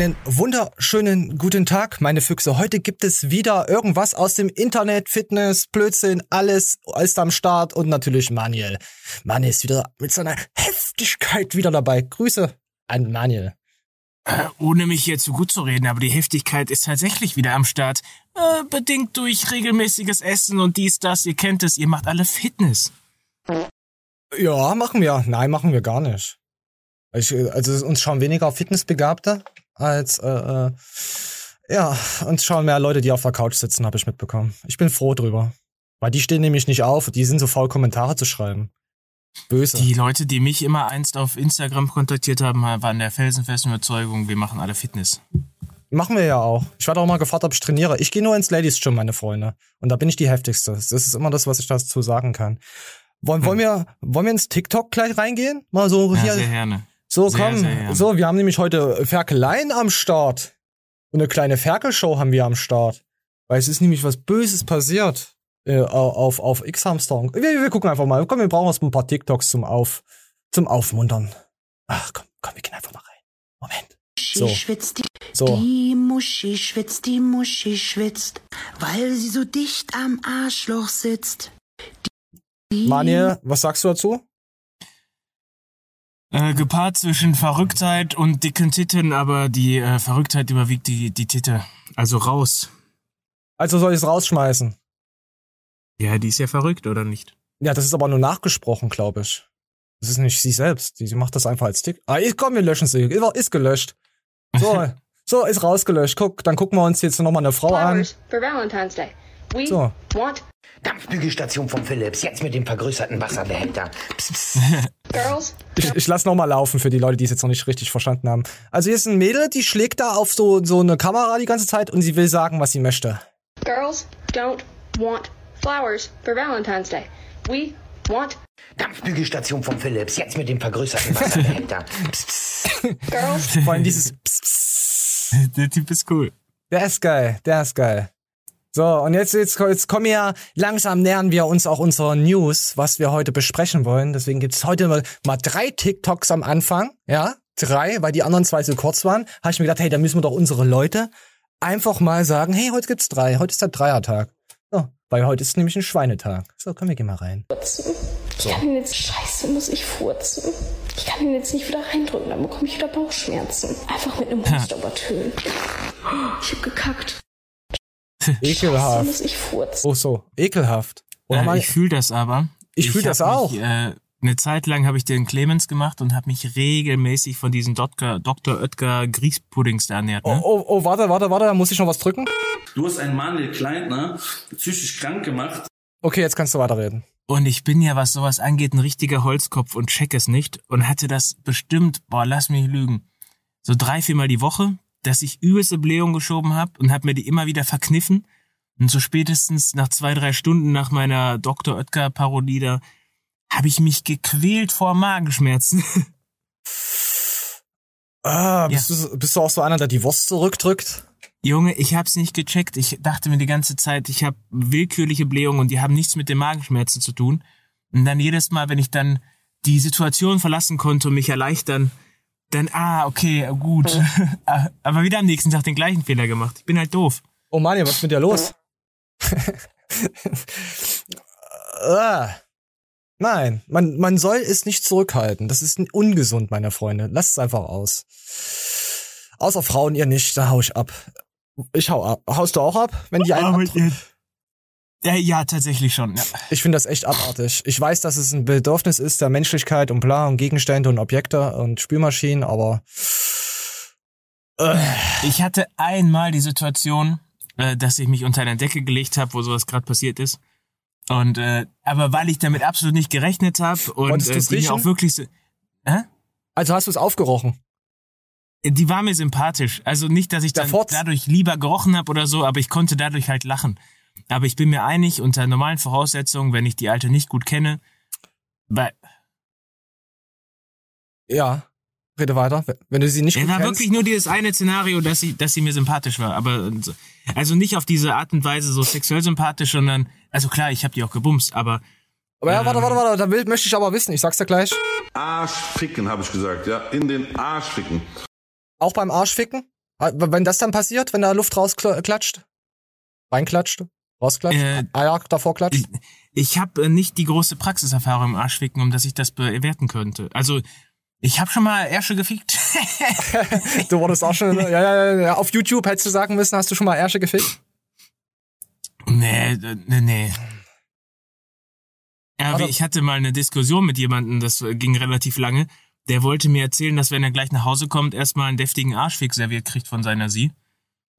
Einen wunderschönen guten Tag, meine Füchse. Heute gibt es wieder irgendwas aus dem Internet, Fitness, Blödsinn, alles ist am Start und natürlich Manuel. Manuel ist wieder mit seiner Heftigkeit wieder dabei. Grüße an Manuel. Äh, ohne mich hier zu gut zu reden, aber die Heftigkeit ist tatsächlich wieder am Start. Äh, bedingt durch regelmäßiges Essen und dies, das, ihr kennt es, ihr macht alle Fitness. Ja, machen wir. Nein, machen wir gar nicht. Ich, also uns schauen weniger Fitnessbegabte als äh, äh, ja, uns schauen mehr Leute, die auf der Couch sitzen, habe ich mitbekommen. Ich bin froh drüber. Weil die stehen nämlich nicht auf, die sind so faul, Kommentare zu schreiben. Böse. Die Leute, die mich immer einst auf Instagram kontaktiert haben, waren der felsenfesten Überzeugung, wir machen alle Fitness. Machen wir ja auch. Ich werde auch mal gefragt, ob ich trainiere. Ich gehe nur ins Ladies Gym, meine Freunde. Und da bin ich die heftigste. Das ist immer das, was ich dazu sagen kann. Wollen, hm. wollen, wir, wollen wir ins TikTok gleich reingehen? Mal so ja, hier. Sehr gerne. So, sehr, komm. Sehr so, wir haben nämlich heute Ferkeleien am Start. Und eine kleine Ferkelshow haben wir am Start. Weil es ist nämlich was Böses passiert äh, auf, auf X-Hamster. Wir, wir gucken einfach mal. Komm, wir brauchen uns ein paar TikToks zum, auf, zum Aufmuntern. Ach, komm, komm, wir gehen einfach mal rein. Moment. So. schwitzt, die, so. die Muschi schwitzt, die Muschi schwitzt, weil sie so dicht am Arschloch sitzt. Die Manje, was sagst du dazu? Äh, gepaart zwischen Verrücktheit und dicken Titten, aber die äh, Verrücktheit überwiegt die, die Titte. Also raus. Also soll ich es rausschmeißen? Ja, die ist ja verrückt, oder nicht? Ja, das ist aber nur nachgesprochen, glaube ich. Das ist nicht sie selbst. Sie macht das einfach als Tick. Ah, komm, wir löschen sie. Ist gelöscht. So, so, ist rausgelöscht. Guck, dann gucken wir uns jetzt nochmal eine Frau an. For Valentine's Day. We so. want Dampfbügelstation von Philips, jetzt mit dem vergrößerten Wasserbehälter. Psst, psst. Girls. Ich, ich lass noch mal laufen für die Leute, die es jetzt noch nicht richtig verstanden haben. Also hier ist ein Mädel, die schlägt da auf so, so eine Kamera die ganze Zeit und sie will sagen, was sie möchte. Girls don't want flowers for Valentine's Day. We want Dampfbügelstation von Philips, jetzt mit dem vergrößerten Wasserbehälter. psst, psst. Girls. Vor allem dieses psst, psst. Der Typ ist cool. Der ist geil, der ist geil. So, und jetzt, jetzt, jetzt kommen wir, langsam nähern wir uns auch unserer News, was wir heute besprechen wollen. Deswegen gibt's heute mal, mal drei TikToks am Anfang, ja, drei, weil die anderen zwei so kurz waren. Habe ich mir gedacht, hey, da müssen wir doch unsere Leute einfach mal sagen, hey, heute gibt's drei, heute ist der Dreiertag. So, weil heute ist nämlich ein Schweinetag. So, komm, wir gehen mal rein. Ich kann ihn jetzt, scheiße, muss ich furzen. Ich kann ihn jetzt nicht wieder reindrücken, dann bekomme ich wieder Bauchschmerzen. Einfach mit einem Huster übertönen. Ich hab gekackt. Ekelhaft. muss ich furzen. Oh so, ekelhaft. Äh, ich fühle das aber. Ich, ich fühle das auch. Mich, äh, eine Zeit lang habe ich den Clemens gemacht und habe mich regelmäßig von diesen Dr. Dr. Oetker Grießpuddings ernährt. Ne? Oh, oh, oh, warte, warte, warte, da muss ich noch was drücken. Du hast einen Manuel Kleintner psychisch krank gemacht. Okay, jetzt kannst du weiterreden. Und ich bin ja, was sowas angeht, ein richtiger Holzkopf und check es nicht und hatte das bestimmt, boah, lass mich lügen, so drei, viermal die Woche, dass ich übelste Blähung geschoben habe und habe mir die immer wieder verkniffen. Und so spätestens nach zwei, drei Stunden nach meiner Dr. Oetker-Parodie da habe ich mich gequält vor Magenschmerzen. Ah, bist, ja. du, bist du auch so einer, der die Wurst zurückdrückt? Junge, ich hab's nicht gecheckt. Ich dachte mir die ganze Zeit, ich habe willkürliche Blähungen und die haben nichts mit den Magenschmerzen zu tun. Und dann jedes Mal, wenn ich dann die Situation verlassen konnte und mich erleichtern, dann, ah, okay, gut. Aber wieder am nächsten Tag den gleichen Fehler gemacht. Ich bin halt doof. Oh Mann, was ist mit dir los? ah. Nein, man, man soll es nicht zurückhalten. Das ist ungesund, meine Freunde. Lasst es einfach aus. Außer Frauen ihr nicht, da hau ich ab. Ich hau ab. Haust du auch ab, wenn die einen ja, ja, tatsächlich schon. Ja. Ich finde das echt abartig. Ich weiß, dass es ein Bedürfnis ist der Menschlichkeit und bla und Gegenstände und Objekte und Spülmaschinen, aber äh. ich hatte einmal die Situation, äh, dass ich mich unter eine Decke gelegt habe, wo sowas gerade passiert ist. Und äh, aber weil ich damit absolut nicht gerechnet habe und äh, die auch wirklich so, hä? Also hast du es aufgerochen? Die war mir sympathisch. Also nicht, dass ich dann dadurch lieber gerochen habe oder so, aber ich konnte dadurch halt lachen. Aber ich bin mir einig, unter normalen Voraussetzungen, wenn ich die alte nicht gut kenne, weil. Ja, rede weiter. Wenn du sie nicht es gut war kennst. wirklich nur dieses eine Szenario, dass sie, dass sie mir sympathisch war. Aber also nicht auf diese Art und Weise so sexuell sympathisch, sondern also klar, ich habe die auch gebumst, aber aber ja, warte, warte, warte, da will, möchte ich aber wissen, ich sag's dir gleich. Arschficken, habe ich gesagt, ja. In den Arschficken. Auch beim Arschficken? Wenn das dann passiert, wenn da Luft rausklatscht? Reinklatscht? Rausklatscht? Äh, Eier davor klatscht? Ich, ich habe äh, nicht die große Praxiserfahrung im Arschficken, um dass ich das bewerten könnte. Also ich habe schon mal Ärsche gefickt. du wurdest auch schon, ja, ja, ja, auf YouTube hättest du sagen müssen, hast du schon mal Ärsche gefickt? nee, nee, nee. Ja, Aber- wie- ich hatte mal eine Diskussion mit jemandem, das äh, ging relativ lange. Der wollte mir erzählen, dass wenn er gleich nach Hause kommt, erstmal einen deftigen Arschfick serviert kriegt von seiner Sie.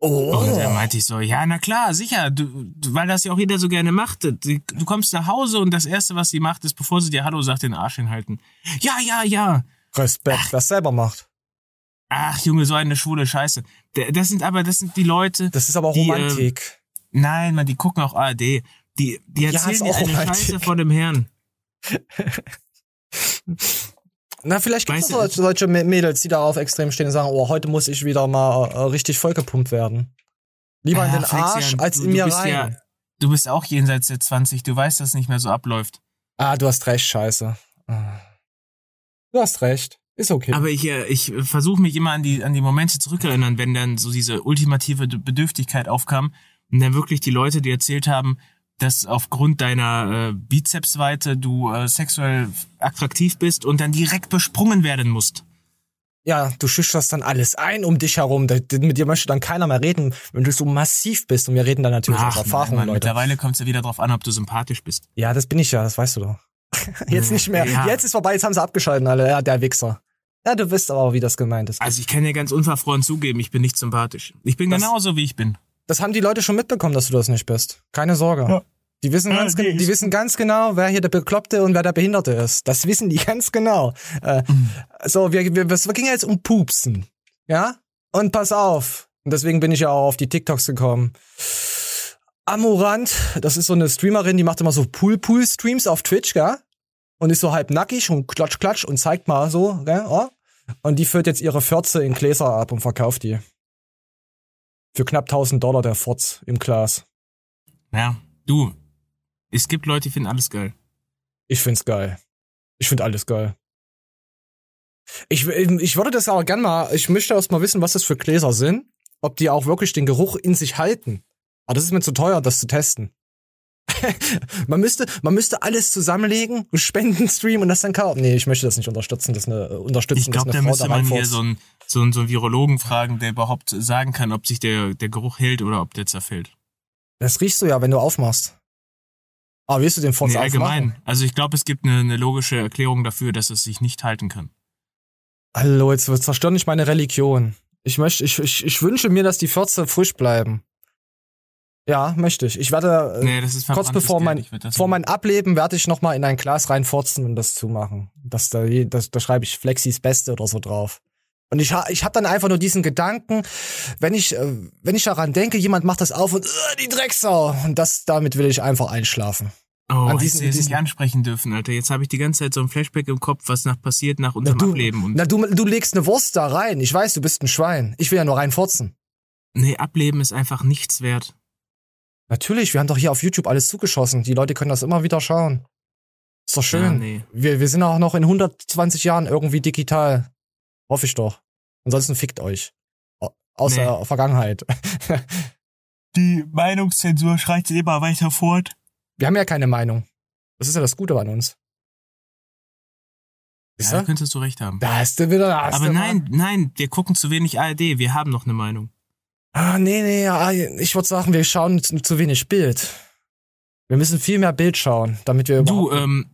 Oh. Und dann meinte ich so, ja, na klar, sicher, du, weil das ja auch jeder so gerne macht. Du, du kommst nach Hause und das Erste, was sie macht, ist, bevor sie dir Hallo sagt, den Arsch hinhalten. Ja, ja, ja. Respekt, es selber macht. Ach, Junge, so eine schwule Scheiße. Das sind aber, das sind die Leute. Das ist aber auch Die, Romantik. Nein, man, die gucken auch ARD. Die, die Ja, erzählen ist dir auch eine Romantik. Scheiße vor dem Herrn. Na, vielleicht gibt es solche, solche Mä- Mädels, die darauf extrem stehen und sagen, oh, heute muss ich wieder mal äh, richtig vollgepumpt werden. Lieber in Ah, den Arsch als in mir rein. Ja, du bist auch jenseits der 20, du weißt, dass es nicht mehr so abläuft. Ah, du hast recht, scheiße. Ah. Du hast recht. Ist okay. Aber ich, äh, ich versuche mich immer an die, an die Momente zurückerinnern, wenn dann so diese ultimative Bedürftigkeit aufkam und dann wirklich die Leute, die erzählt haben, dass aufgrund deiner äh, Bizepsweite du äh, sexuell attraktiv bist und dann direkt besprungen werden musst. ja, du schüchterst dann alles ein um dich herum. Da- Mit dir möchte dann keiner mehr reden, wenn du so massiv bist. Und wir reden dann natürlich Ach, Erfahrung, Mann, Leute. mittlerweile kommt es ja wieder drauf an, ob du sympathisch bist. Ja, das bin ich ja, das weißt du doch. Jetzt nicht mehr. Ja. Jetzt ist vorbei, jetzt haben sie abgeschalten alle. Ja, der Wichser. Ja, du wisst aber, wie das gemeint ist. Also ich kann dir ganz unverfroren zugeben, ich bin nicht sympathisch. Ich bin Das- genauso, wie ich bin. Das haben die Leute schon mitbekommen, dass du das nicht bist. Keine Sorge. Die wissen, ganz, nee, gen- die ich- wissen ganz genau, wer hier der Bekloppte und wer der Behinderte ist. Das wissen die ganz genau. Äh, So, wir, wir, es ging ja jetzt um Pupsen. Ja? Und pass auf. Und deswegen bin ich ja auch auf die TikToks gekommen. Amorant, das ist so eine Streamerin, die macht immer so Pool-Pool-Streams auf Twitch, gell? Und ist so halb nackig und klatsch, klatsch und zeigt mal so, gell? Oh. Und die führt jetzt ihre Fürze in Gläser ab und verkauft die. Für knapp 1000 Dollar der Furz im Glas. Ja, du. Es gibt Leute, die finden alles geil. Ich find's geil. Ich find alles geil. Ich, ich würde das aber gern mal, ich möchte erst mal wissen, was das für Gläser sind. Ob die auch wirklich den Geruch in sich halten. Aber das ist mir zu teuer, das zu testen. man müsste, man müsste alles zusammenlegen, einen Spendenstream und das dann kaufen. Nee, ich möchte das nicht unterstützen, dass eine, äh, unterstützen, Ich glaube, da müsste man hier so einen, so, einen, so einen Virologen fragen, der überhaupt sagen kann, ob sich der, der Geruch hält oder ob der zerfällt. Das riechst du ja, wenn du aufmachst. Aber willst du den Furz Nee, aufmachen? allgemein. Also ich glaube, es gibt eine, eine logische Erklärung dafür, dass es sich nicht halten kann. Hallo, jetzt zerstör nicht meine Religion. Ich möchte, ich, ich, ich wünsche mir, dass die Fürze frisch bleiben. Ja, möchte ich. Ich werde, äh, Nee, kurz bevor mein, vor mein Ableben werde ich noch mal in ein Glas reinfurzen und das zumachen. Das da, das, da schreibe ich Flexis Beste oder so drauf. Und ich, ha- ich habe dann einfach nur diesen Gedanken, wenn ich, äh, wenn ich daran denke, jemand macht das auf und äh, die Drecksau. Und das, damit will ich einfach einschlafen. Oh, an diesen- jetzt diesen- nicht ansprechen dürfen, Alter. Jetzt habe ich die ganze Zeit so ein Flashback im Kopf, was nach passiert nach Na, unserem du, Ableben. Und na, du, du legst eine Wurst da rein. Ich weiß, du bist ein Schwein. Ich will ja nur reinfurzen. nee, Ableben ist einfach nichts wert. Natürlich, wir haben doch hier auf YouTube alles zugeschossen. Die Leute können das immer wieder schauen. Ist doch schön. Ja, nee. wir, wir sind auch noch in 120 Jahren irgendwie digital. Hoffe ich doch. Ansonsten fickt euch. Au- Aus Nee. der Vergangenheit. Die Meinungszensur schreitet immer weiter fort. Wir haben ja keine Meinung. Das ist ja das Gute an uns. Ja, da könntest du recht haben. Da hast du wieder. Hast Aber nein, nein, wir gucken zu wenig ARD. Wir haben noch eine Meinung. Ah, nee, nee, ja, ich würde sagen, wir schauen zu, zu wenig Bild. Wir müssen viel mehr Bild schauen, damit wir Du, überhaupt. ähm,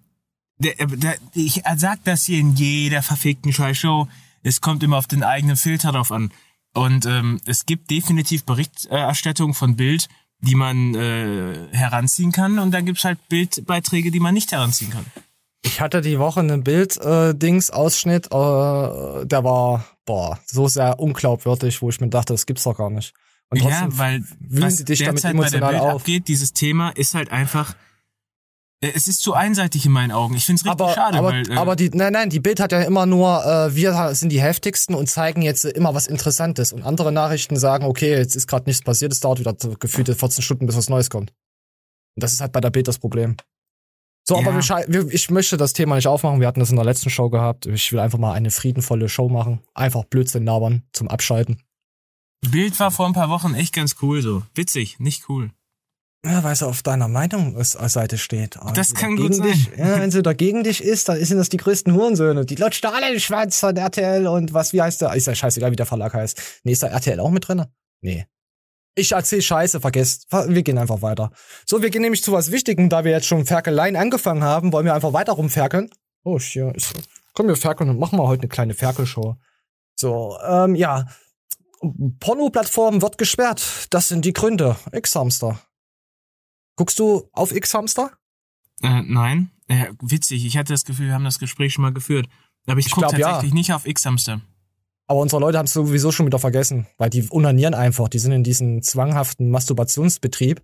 der, äh, der, ich sag das hier in jeder verfickten Scheißshow. Es kommt immer auf den eigenen Filter drauf an. Und ähm, es gibt definitiv Berichterstattung von Bild, die man äh, heranziehen kann. Und dann gibt's halt Bildbeiträge, die man nicht heranziehen kann. Ich hatte die Woche einen Bild-Dings-Ausschnitt, äh, der war, boah, so sehr unglaubwürdig, wo ich mir dachte, das gibt's doch gar nicht. Und trotzdem ja, weil was sie dich damit derzeit bei der emotional Bild auf. abgeht, dieses Thema ist halt einfach, äh, es ist zu einseitig in meinen Augen. Ich find's richtig aber, schade, aber, weil, äh, aber die, nein, nein, die Bild hat ja immer nur, äh, wir sind die heftigsten und zeigen jetzt äh, immer was Interessantes. Und andere Nachrichten sagen, okay, jetzt ist gerade nichts passiert, es dauert wieder gefühlte 14 Stunden, bis was Neues kommt. Und das ist halt bei der Bild das Problem. So, aber Ja. wir, schei- wir, ich möchte das Thema nicht aufmachen. Wir hatten das in der letzten Show gehabt. Ich will einfach mal eine friedenvolle Show machen. Einfach Blödsinn labern zum Abschalten. Bild war vor ein paar Wochen echt ganz cool so. Witzig, nicht cool. Ja, weil sie auf deiner Meinungsseite steht. Aber Das kann gut sein. Dich, ja, wenn sie dagegen dich ist, dann sind das die größten Hurensöhne. Die lutscht alle den Schwanz von RTL und was, wie heißt der? Ist ja scheißegal, wie der Verlag heißt. Nee, ist da RTL auch mit drin? Nee. Ich erzähl Scheiße, vergesst. Wir gehen einfach weiter. So, wir gehen nämlich zu was Wichtigem, da wir jetzt schon Ferkeleien angefangen haben, wollen wir einfach weiter rumferkeln. Oh, ist. Komm, wir ferkeln und machen wir heute eine kleine Ferkelshow. So, ähm, ja. Porno-Plattform wird gesperrt. Das sind die Gründe. X-Hamster. Guckst du auf X-Hamster? Äh, nein. Ja, witzig, ich hatte das Gefühl, wir haben das Gespräch schon mal geführt. Aber ich, Ich gucke glaub, ja. tatsächlich nicht auf X-Hamster. Aber unsere Leute haben es sowieso schon wieder vergessen, weil die unanieren einfach. Die sind in diesem zwanghaften Masturbationsbetrieb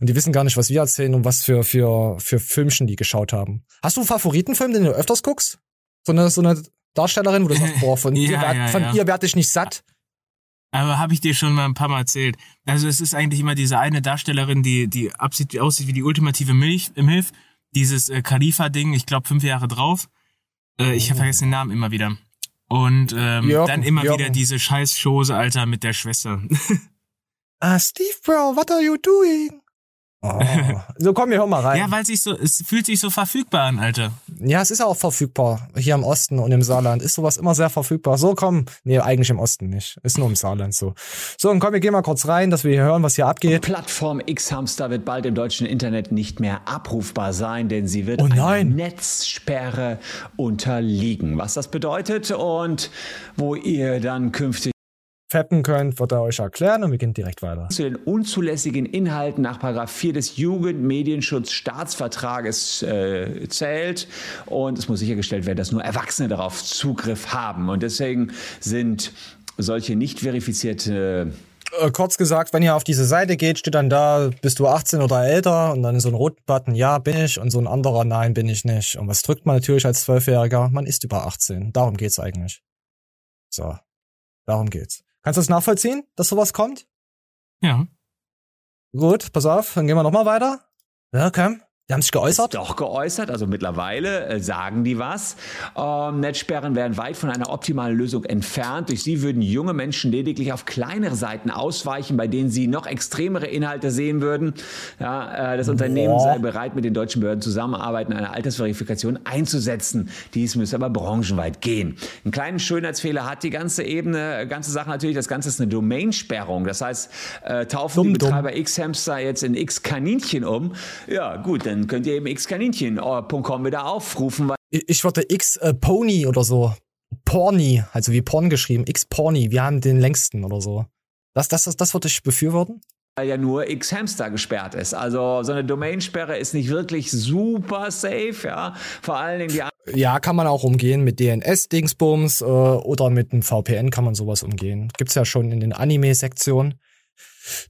und die wissen gar nicht, was wir erzählen und was für, für, für Filmchen die geschaut haben. Hast du einen Favoritenfilm, den du öfters guckst? So eine, so eine Darstellerin, wo du sagst, boah, von, Ja, ihr, werd, ja, von ja. ihr werd ich nicht satt. Aber habe ich dir schon mal ein paar Mal erzählt. Also es ist eigentlich immer diese eine Darstellerin, die, die absieht, aussieht wie die ultimative Milch, äh, Milf. Dieses äh, Khalifa-Ding, ich glaube fünf Jahre drauf. Äh, ich habe vergessen den Namen immer wieder. Und ähm, Jürgen, dann immer Jürgen. wieder diese scheiß Chose, Alter, mit der Schwester. Ah, Steve Bro, what are you doing? Oh. so, komm, wir hör mal rein. ja, weil sich so, es fühlt sich so verfügbar an, Alter. Ja, es ist auch verfügbar. Hier im Osten und im Saarland ist sowas immer sehr verfügbar. So, komm. Nee, eigentlich im Osten nicht. Ist nur im Saarland so. So, und komm, wir gehen mal kurz rein, dass wir hier hören, was hier abgeht. Plattform X-Hamster wird bald im deutschen Internet nicht mehr abrufbar sein, denn sie wird Oh einer. Netzsperre unterliegen. Was das bedeutet und wo ihr dann künftig Feppen könnt, wird er euch erklären und wir gehen direkt weiter. zu den unzulässigen Inhalten nach Paragraph 4 des Jugendmedienschutzstaatsvertrages äh, zählt. Und es muss sichergestellt werden, dass nur Erwachsene darauf Zugriff haben. Und deswegen sind solche nicht verifizierte Äh, kurz gesagt, wenn ihr auf diese Seite geht, steht dann da, bist du 18 oder älter und dann so ein roten Button, ja, bin ich und so ein anderer, nein, bin ich nicht. Und was drückt man natürlich als Zwölfjähriger? Man ist über 18. Darum geht's eigentlich. So. Darum geht's. Kannst du das nachvollziehen, dass sowas kommt? Ja. Gut, pass auf, dann gehen wir nochmal weiter. Ja, komm. Die haben sich geäußert. doch geäußert, also mittlerweile äh, sagen die was. Ähm, Netzsperren wären weit von einer optimalen Lösung entfernt. Durch sie würden junge Menschen lediglich auf kleinere Seiten ausweichen, bei denen sie noch extremere Inhalte sehen würden. Ja, äh, das Unternehmen Boah. sei bereit, mit den deutschen Behörden zusammenarbeiten, eine Altersverifikation einzusetzen. Dies müsse aber branchenweit gehen. Einen kleinen Schönheitsfehler hat die ganze Ebene, äh, ganze Sache natürlich. Das Ganze ist eine Domainsperrung. Das heißt, äh, taufen Dumm, die. Betreiber X-Hamster jetzt in X-Kaninchen um. Ja, gut, dann könnt ihr eben xkaninchen.com wieder aufrufen, weil Ich ich würde X äh, Pony oder so. Porny, also wie Porn geschrieben. X Porny, wir haben den längsten oder so. Das, das, das, das würde ich befürworten. ja nur X-Hamster gesperrt ist. Also so eine Domainsperre ist nicht wirklich super safe, ja. Vor allen Dingen die Ja, kann man auch umgehen mit DNS-Dingsbums äh, oder mit einem VPN kann man sowas umgehen. Gibt's ja schon in den Anime-Sektionen.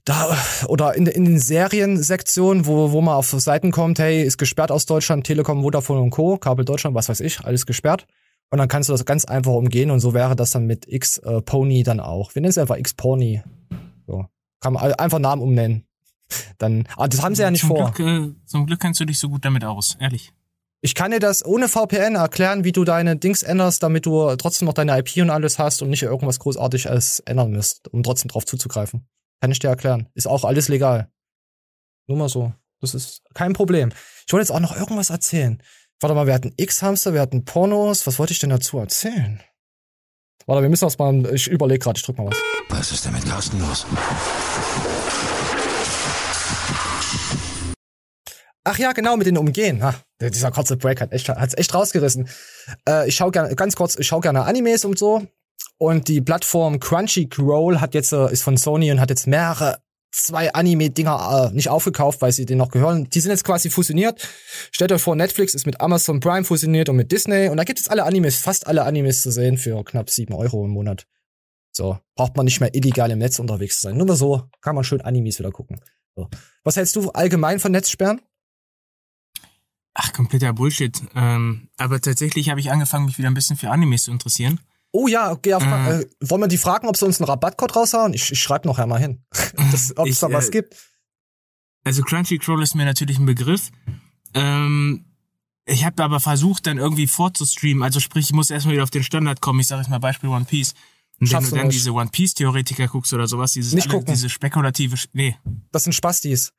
Da, oder in, in den Serien-Sektionen, wo, wo man auf Seiten kommt, hey, ist gesperrt aus Deutschland, Telekom, Vodafone und Co., Kabel Deutschland, was weiß ich, alles gesperrt. Und dann kannst du das ganz einfach umgehen und so wäre das dann mit X-Pony dann auch. Wir nennen es einfach X-Pony. So. Kann man einfach Namen umnennen. Dann, aber das haben sie ja nicht zum vor. Glück, äh, zum Glück kennst du dich so gut damit aus, ehrlich. Ich kann dir das ohne VPN erklären, wie du deine Dings änderst, damit du trotzdem noch deine IP und alles hast und nicht irgendwas großartig alles ändern müsst, um trotzdem drauf zuzugreifen. Kann ich dir erklären. Ist auch alles legal. Nur mal so. Das ist kein Problem. Ich wollte jetzt auch noch irgendwas erzählen. Warte mal, wir hatten X-Hamster, wir hatten Pornos. Was wollte ich denn dazu erzählen? Warte, wir müssen das mal, ich überlege gerade, ich drück mal was. Was ist denn mit Carsten los? Ach ja, genau, mit den Umgehen. Ha, dieser kurze Break hat echt, hat's echt rausgerissen. Äh, ich schau gerne, ganz kurz, ich schau gerne Animes und so. Und die Plattform Crunchyroll hat jetzt, äh, ist von Sony und hat jetzt mehrere, zwei Anime-Dinger äh, nicht aufgekauft, weil sie denen noch gehören. Die sind jetzt quasi fusioniert. Stellt euch vor, Netflix ist mit Amazon Prime fusioniert und mit Disney. Und da gibt es alle Animes, fast alle Animes zu sehen für knapp sieben Euro im Monat. So, braucht man nicht mehr illegal im Netz unterwegs zu sein. Nur mal so kann man schön Animes wieder gucken. So. Was hältst du allgemein von Netzsperren? Ach, kompletter Bullshit. Ähm, aber tatsächlich habe ich angefangen, mich wieder ein bisschen für Animes zu interessieren. Oh ja, okay, auf, Äh. äh, wollen wir die fragen, ob sie uns einen Rabattcode raushauen? Ich, ich schreibe noch einmal hin, ob es da was äh, gibt. Also Crunchyroll ist mir natürlich ein Begriff. Ähm, ich habe aber versucht, dann irgendwie vorzustreamen. Also sprich, ich muss erstmal wieder auf den Standard kommen. Ich sage jetzt mal Beispiel One Piece. Und wenn Schaffst du du dann nicht. diese One Piece Theoretiker guckst oder sowas, dieses Nicht alle, gucken. diese spekulative, nee. Das sind Spastis.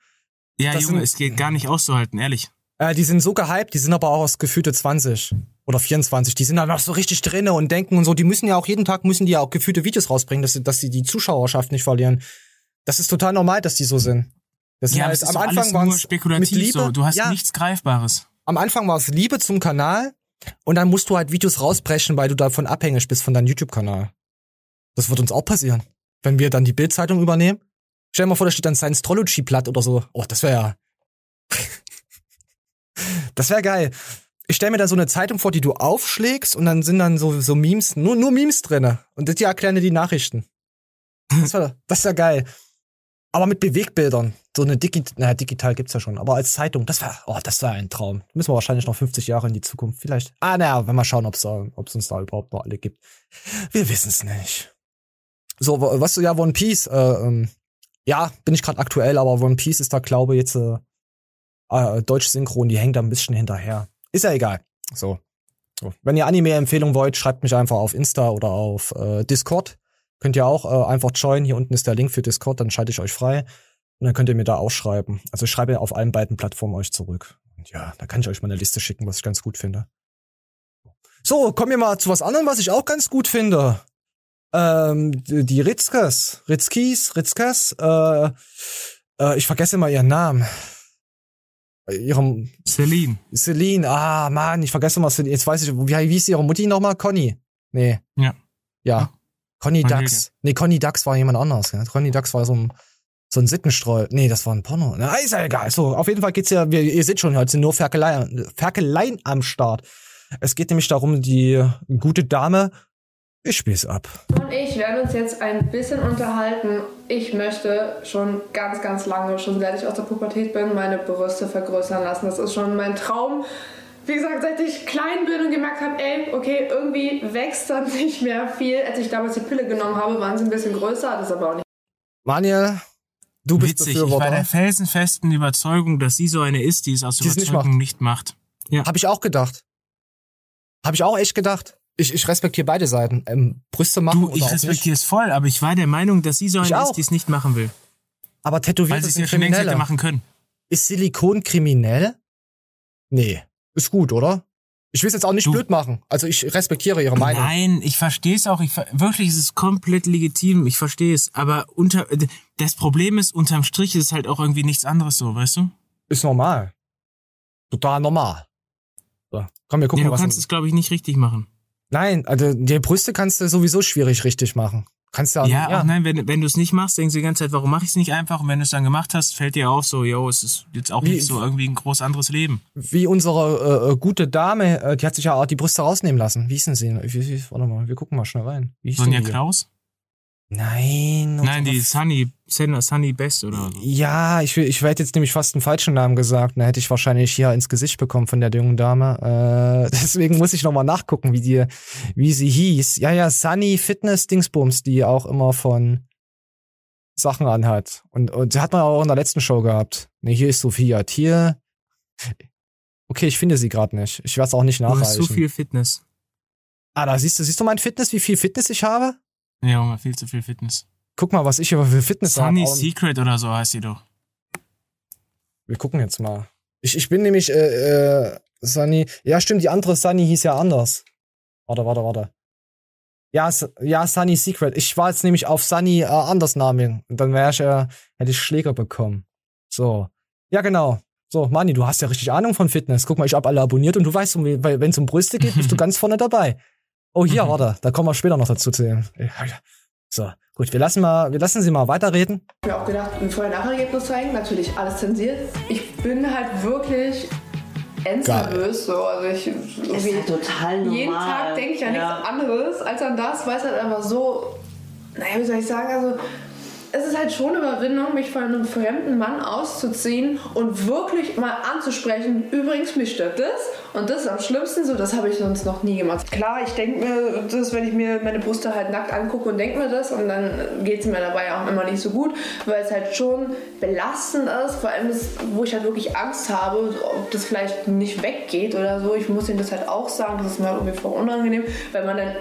Ja, Das Junge, sind- es geht gar nicht auszuhalten, ehrlich. Äh, die sind so gehypt, die sind aber auch aus gefühlte 20 oder 24. Die sind da noch so richtig drinne und denken und so. Die müssen ja auch jeden Tag müssen die ja auch gefühlte Videos rausbringen, dass sie, dass sie die Zuschauerschaft nicht verlieren. Das ist total normal, dass die so sind. Das Ja, halt, es ist am Anfang nur waren's spekulativ mit Liebe. so. Du hast ja, nichts Greifbares. am Anfang war es Liebe zum Kanal und dann musst du halt Videos rausbrechen, weil du davon abhängig bist von deinem YouTube-Kanal. Das wird uns auch passieren. Wenn wir dann die Bild-Zeitung übernehmen. Stell dir mal vor, da steht dann Science-Trology-Blatt oder so. Oh, das wäre ja. das wäre geil. Ich stell mir da so eine Zeitung vor, die du aufschlägst und dann sind dann so, so Memes, nur, nur Memes drinne. Und das die erklären dir die Nachrichten. Das wäre das wär geil. Aber mit Bewegbildern. So eine Digit naja, digital gibt's ja schon, aber als Zeitung, das wäre, oh, das wäre ein Traum. Müssen wir wahrscheinlich noch 50 Jahre in die Zukunft vielleicht. Ah, naja, wenn wir schauen, ob's ob's uns da überhaupt noch alle gibt. Wir wissen's nicht. So, wa- was ja One Piece, äh, ähm, ja, bin ich gerade aktuell, aber One Piece ist da, glaube ich, jetzt äh, äh, deutsch synchron, die hängt da ein bisschen hinterher. Ist ja egal. So. so. Wenn ihr Anime-Empfehlungen wollt, schreibt mich einfach auf Insta oder auf äh, Discord. Könnt ihr auch äh, einfach joinen. Hier unten ist der Link für Discord, dann schalte ich euch frei. Und dann könnt ihr mir da auch schreiben. Also ich schreibe auf allen beiden Plattformen euch zurück. Und ja, da kann ich euch mal eine Liste schicken, was ich ganz gut finde. So, kommen wir mal zu was anderem, was ich auch ganz gut finde. Ähm, die Ritzkes, Ritzkis, Ritzkes, äh, äh, ich vergesse immer ihren Namen. Ihrem Celine. Celine, ah, Mann, ich vergesse immer, Celine. jetzt weiß ich, wie, wie hieß ihre Mutti nochmal? Conny? Nee. Ja. Ja. Conny Conny Dax. Nee, Conny Dax war jemand anderes. Ja. Conny Dax war so ein, so ein Sittenstreu. Nee, das war ein Porno. Na, ist ja egal. So, auf jeden Fall geht's ja, wir, ihr seht schon, heute sind nur Ferkeleien, Ferkeleien am Start. Es geht nämlich darum, die gute Dame, ich spiel's ab. und ich werden uns jetzt ein bisschen unterhalten. Ich möchte schon ganz, ganz lange, schon seit ich aus der Pubertät bin, meine Brüste vergrößern lassen. Das ist schon mein Traum. Wie gesagt, seit ich klein bin und gemerkt habe, ey, okay, irgendwie wächst dann nicht mehr viel. Als ich damals die Pille genommen habe, waren sie ein bisschen größer, das ist aber auch nicht. Manuel, du bist Witzig, ich war der felsenfesten Überzeugung, dass sie so eine ist, die es aus Die es nicht Überzeugung nicht macht. Ja. Hab ich auch gedacht. Hab ich auch echt gedacht. Ich, ich respektiere beide Seiten. Ähm, Brüste machen Du, ich respektiere es voll, aber ich war der Meinung, dass sie so eine auch. ist, die es nicht machen will. Aber tätowiert Weil sie es sind ja längst hätte Kriminelle. machen können. Ist Silikon kriminell? Nee. Ist gut, oder? Ich will es jetzt auch nicht Du- blöd machen. Also ich respektiere ihre Meinung. Nein, ich verstehe es auch. Ich, wirklich, es ist komplett legitim. Ich verstehe es. Aber unter, das Problem ist, unterm Strich ist es halt auch irgendwie nichts anderes so, weißt du? Ist normal. Total normal. So, komm, wir gucken Nee, mal, du was. kannst es, glaube ich, nicht richtig machen. Nein, also die Brüste kannst du sowieso schwierig richtig machen. Kannst ja, Ja, auch nein, wenn, wenn du es nicht machst, denkst du die ganze Zeit, warum mache ich es nicht einfach? Und wenn du es dann gemacht hast, fällt dir auf, so, yo, es ist jetzt auch Wie- nicht so irgendwie ein groß anderes Leben. wie unsere äh, äh, gute Dame, äh, die hat sich ja auch die Brüste rausnehmen lassen. Wie hieß denn sie? Wie, wie, warte mal, wir gucken mal schnell rein. Wie Sonja? Klaus? Nein. Nein, die Sunny, Sunny Best oder so. Ja, ich, ich hätte jetzt nämlich fast einen falschen Namen gesagt. Dann hätte ich wahrscheinlich hier ins Gesicht bekommen von der jungen Dame. Äh, deswegen muss ich nochmal nachgucken, wie die, wie sie hieß. Ja, ja, Sunny Fitness Dingsbums, die auch immer von Sachen anhat. Und, und die hat man auch in der letzten Show gehabt. Ne, hier ist Sophia Tier. Okay, ich finde sie gerade nicht. Ich werde es auch nicht Du hast nachreichen. so viel Fitness. ah, da siehst du, siehst du mein Fitness, wie viel Fitness ich habe? Ja, Junge, viel zu viel Fitness. Guck mal, was ich über für Fitness habe. Sunny Secret oder so heißt sie doch. Wir gucken jetzt mal. Ich, ich bin nämlich, äh, äh, Sunny. Ja, stimmt, die andere Sunny hieß ja anders. Warte, warte, warte. Ja, ja, Sunny Secret. Ich war jetzt nämlich auf Sunny äh, anders Namen. Und dann wäre ich, äh, hätte ich Schläger bekommen. So. Ja, genau. So, Mani, du hast ja richtig Ahnung von Fitness. Guck mal, ich hab alle abonniert und du weißt, wenn es um Brüste geht, bist du ganz vorne dabei. Oh, hier, warte, da kommen wir später noch dazu zu sehen. So, gut, wir lassen mal, wir lassen sie mal weiterreden. Ich habe mir auch gedacht, ein Vorher-Nachher-Ergebnis zeigen, natürlich alles zensiert. Ich bin halt wirklich endnervös, so. Also ich Ist halt total normal. jeden Tag denke ich an Ja. nichts anderes als an das, weil es halt einfach so, naja, wie soll ich sagen, also es ist halt schon Überwindung, mich von einem fremden Mann auszuziehen und wirklich mal anzusprechen, übrigens, mich stört das und das ist am schlimmsten, so, das habe ich sonst noch nie gemacht. Klar, ich denke mir das, wenn ich mir meine Brüste halt nackt angucke und denke mir das und dann geht es mir dabei auch immer nicht so gut, weil es halt schon belastend ist, vor allem das, wo ich halt wirklich Angst habe, ob das vielleicht nicht weggeht oder so. Ich muss ihnen das halt auch sagen, das ist mir halt irgendwie voll unangenehm, weil man dann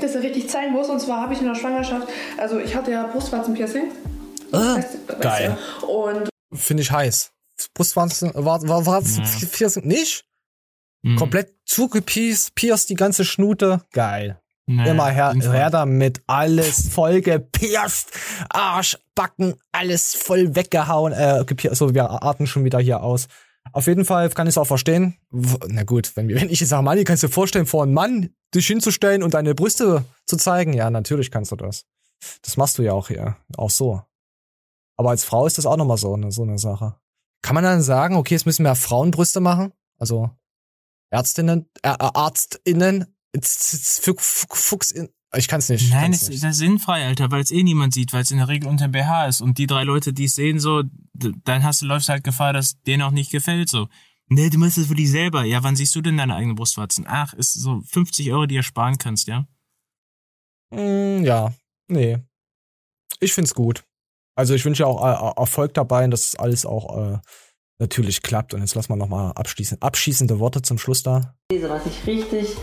das er richtig zeigen muss. Und zwar habe ich in der Schwangerschaft, also ich hatte ja Brustwarzenpiercing. Ah, Weißt- weißt geil. du. Und Finde ich heiß. Brustwarzen, war, war, war Ja. Piercing nicht? Mhm. Komplett zugepierst, pierst die ganze Schnute. Geil. Nee, Immer her, her damit, alles voll gepierst, Arsch, Backen, alles voll weggehauen, äh, gepierst, so, wir atmen schon wieder hier aus. Auf jeden Fall kann ich es auch verstehen. Na gut, wenn, wenn ich jetzt sage, Manni, kannst du dir vorstellen, vor einem Mann dich hinzustellen und deine Brüste zu zeigen? Ja, natürlich kannst du das. Das machst du ja auch hier, auch so. Aber als Frau ist das auch nochmal so eine, so eine Sache. Kann man dann sagen, okay, es müssen mehr Frauenbrüste machen? Also Ärztinnen, äh, Arztinnen, Fuchs ich kann's nicht. ich Nein, nicht. das ist sinnfrei, Alter, weil es eh niemand sieht, weil es in der Regel unter dem BH ist. Und die drei Leute, die es sehen, so, dann hast du, läufst halt Gefahr, dass denen auch nicht gefällt, so. Nee, du machst das für dich selber. Ja, wann siehst du denn deine eigene Brustwarzen? Ach, ist so 50 Euro, die du sparen kannst, ja? Mm, ja, nee. Ich find's gut. Also ich wünsche ja auch äh, Erfolg dabei und dass es alles auch äh, natürlich klappt. Und jetzt lass mal nochmal abschließen. Abschließende Worte zum Schluss da. lese, was ich richtig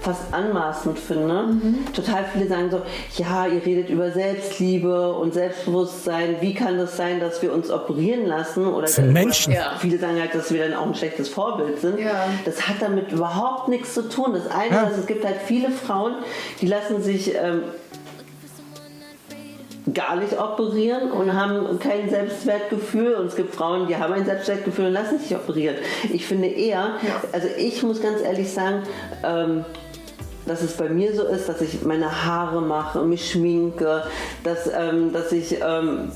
fast anmaßend finde. Total viele sagen so, ja, ihr redet über Selbstliebe und Selbstbewusstsein. Wie kann das sein, dass wir uns operieren lassen? Oder, sind Menschen. Oder viele sagen halt, dass wir dann auch ein schlechtes Vorbild sind. Ja. Das hat damit überhaupt nichts zu tun. Das eine Ja. ist, es gibt halt viele Frauen, die lassen sich ähm, gar nicht operieren und haben kein Selbstwertgefühl und es gibt Frauen, die haben ein Selbstwertgefühl und lassen sich operieren. Ich finde eher, also ich muss ganz ehrlich sagen, ähm, dass es bei mir so ist, dass ich meine Haare mache, mich schminke, dass, ähm, dass ich ähm,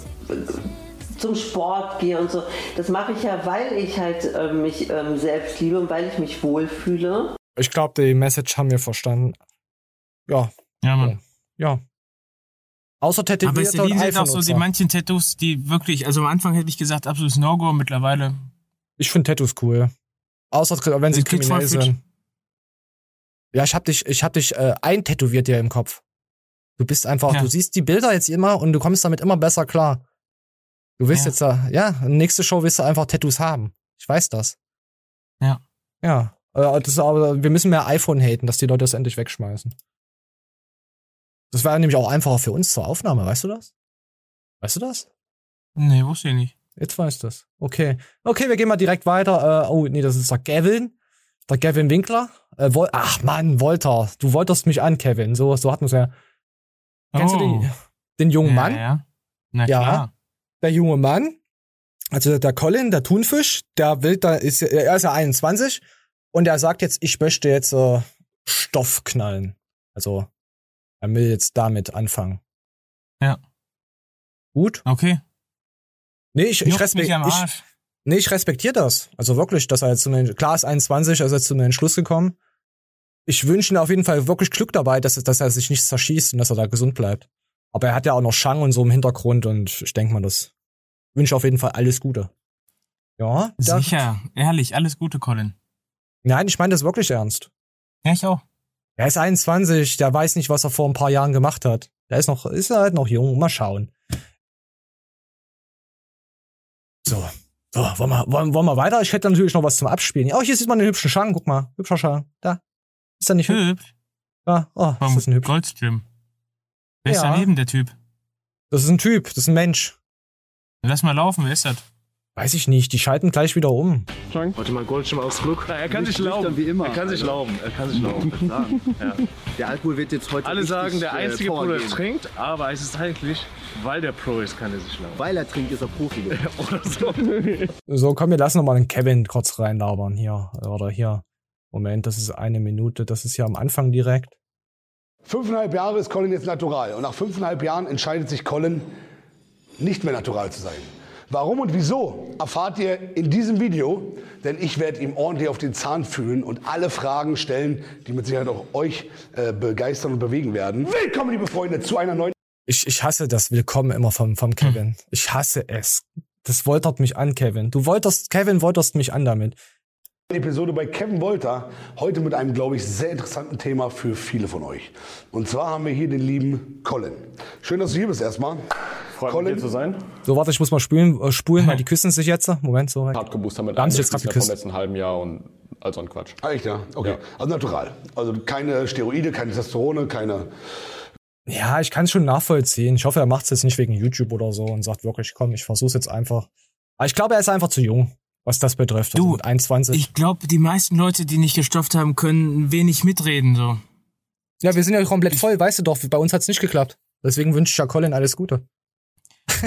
zum Sport gehe und so. Das mache ich ja, weil ich halt ähm, mich ähm, selbst liebe und weil ich mich wohlfühle. Ich glaube, die Message haben wir verstanden. Ja, Ja, Mann. ja. Außer Aber es Tätowierter sind auch so die manchen Tattoos, die wirklich, also am Anfang hätte ich gesagt, absolutes No-Go, mittlerweile. Ich finde Tattoos cool. Außer wenn sie Das klingt voll kriminell fit. sind. Ja, ich hab dich, ich hab dich äh, eintätowiert dir im Kopf. Du bist einfach, Ja. du siehst die Bilder jetzt immer und du kommst damit immer besser klar. Du willst Ja. jetzt, ja, nächste Show willst du einfach Tattoos haben. Ich weiß das. Ja. Ja. Äh, das ist aber, wir müssen mehr iPhone haten, dass die Leute das endlich wegschmeißen. Das wäre nämlich auch einfacher für uns zur Aufnahme, weißt du das? Weißt du das? Nee, wusste ich nicht. Jetzt weißt du das. Okay. Okay, wir gehen mal direkt weiter. Äh, oh, nee, das ist der Gavin. Der Gavin Winkler. Äh, Wol Ach Mann, Wolter. Du wolltest mich an, Kevin. So, so hat man's ja. Kennst Oh. du den, den jungen ja, Mann? Ja. Na Ja. klar. Der junge Mann. Also der Colin, der Thunfisch, der will da, ist, er ist ja 21 und er sagt jetzt, ich möchte jetzt äh, Stoff knallen. Also, er will jetzt damit anfangen. Ja. Gut. Okay. Nee, ich, ich, Juckt respekt, mich am ich. Nee, ich respektiere das. Also wirklich, dass er jetzt zu einem, klar ist 21, er ist jetzt zu einem Entschluss gekommen. Ich wünsche ihm auf jeden Fall wirklich Glück dabei, dass, dass er sich nicht zerschießt und dass er da gesund bleibt. Aber er hat ja auch noch Shang und so im Hintergrund und ich denke mal, das wünsche auf jeden Fall alles Gute. Ja, Sicher. Ehrlich, alles Gute, Colin. nein, ich meine das wirklich ernst. Ja, ich auch. Er ist 21, der weiß nicht, was er vor ein paar Jahren gemacht hat. Der ist noch, ist halt noch jung, mal schauen. So, so, wollen wir, wollen, wollen wir weiter? Ich hätte natürlich noch was zum Abspielen. Oh, hier sieht man den hübschen Schang, guck mal. Hübscher Schang. Da. Ist der nicht hübsch? Hübsch. Ja, oh, ist Vom das ein hübsch. Goldstream. Wer ist Ja. daneben, der Typ? Das ist ein Typ, das ist ein Mensch. Lass mal laufen, wer ist das? Weiß ich nicht, die schalten gleich wieder um. Heute mal Goldschirmausflug. Er kann sich Nicht lauben. nüchtern Wie immer. Er kann sich lauben. Er kann sich lauben. ja. Der Alkohol wird jetzt heute Alle richtig, sagen, der äh, einzige Power Pro, der trinkt, aber es ist eigentlich, weil der Pro ist, kann er sich lauben. Weil er trinkt, ist er Profi. Oder so. So, komm, wir lassen noch mal den Kevin kurz reinlabern hier. Oder hier. Moment, das ist eine Minute, das ist hier am Anfang direkt. Fünfeinhalb Jahre ist Colin jetzt natural. Und nach fünfeinhalb Jahren entscheidet sich Colin, nicht mehr natural zu sein. Warum und wieso erfahrt ihr in diesem Video, denn ich werde ihm ordentlich auf den Zahn fühlen und alle Fragen stellen, die mit Sicherheit auch euch äh, begeistern und bewegen werden. Willkommen, liebe Freunde, zu einer neuen Ich, ich hasse das Willkommen immer vom, vom Kevin. Ich hasse es. Das woltert mich an, Kevin. Du wolltest, Kevin, wolltest mich an damit. Episode bei Kevin Wolter. Heute mit einem, glaube ich, sehr interessanten Thema für viele von euch. Und zwar haben wir hier den lieben Colin. Schön, dass du hier bist erstmal. Freut Colin. mich hier zu sein. So, warte, ich muss mal spulen, äh, spulen weil die küssen sich jetzt. Moment, so. Hart geboostert mit Da haben einem sie jetzt gerade vom letzten halben Jahr und all so ein Quatsch. Ah, echt, ja? Okay. Also natural. Also keine Steroide, keine Testosterone, keine. Ja, ich kann es schon nachvollziehen. Ich hoffe, er macht es jetzt nicht wegen YouTube oder so und sagt wirklich, komm, ich versuch's jetzt einfach. Aber ich glaube, er ist einfach zu jung, was das betrifft. Also Du, mit 21. Ich glaube, die meisten Leute, die nicht gestopft haben, können wenig mitreden. So. ja, wir sind ja komplett voll, weißt du doch. Bei uns hat's nicht geklappt. Deswegen wünsche ich ja Colin alles Gute.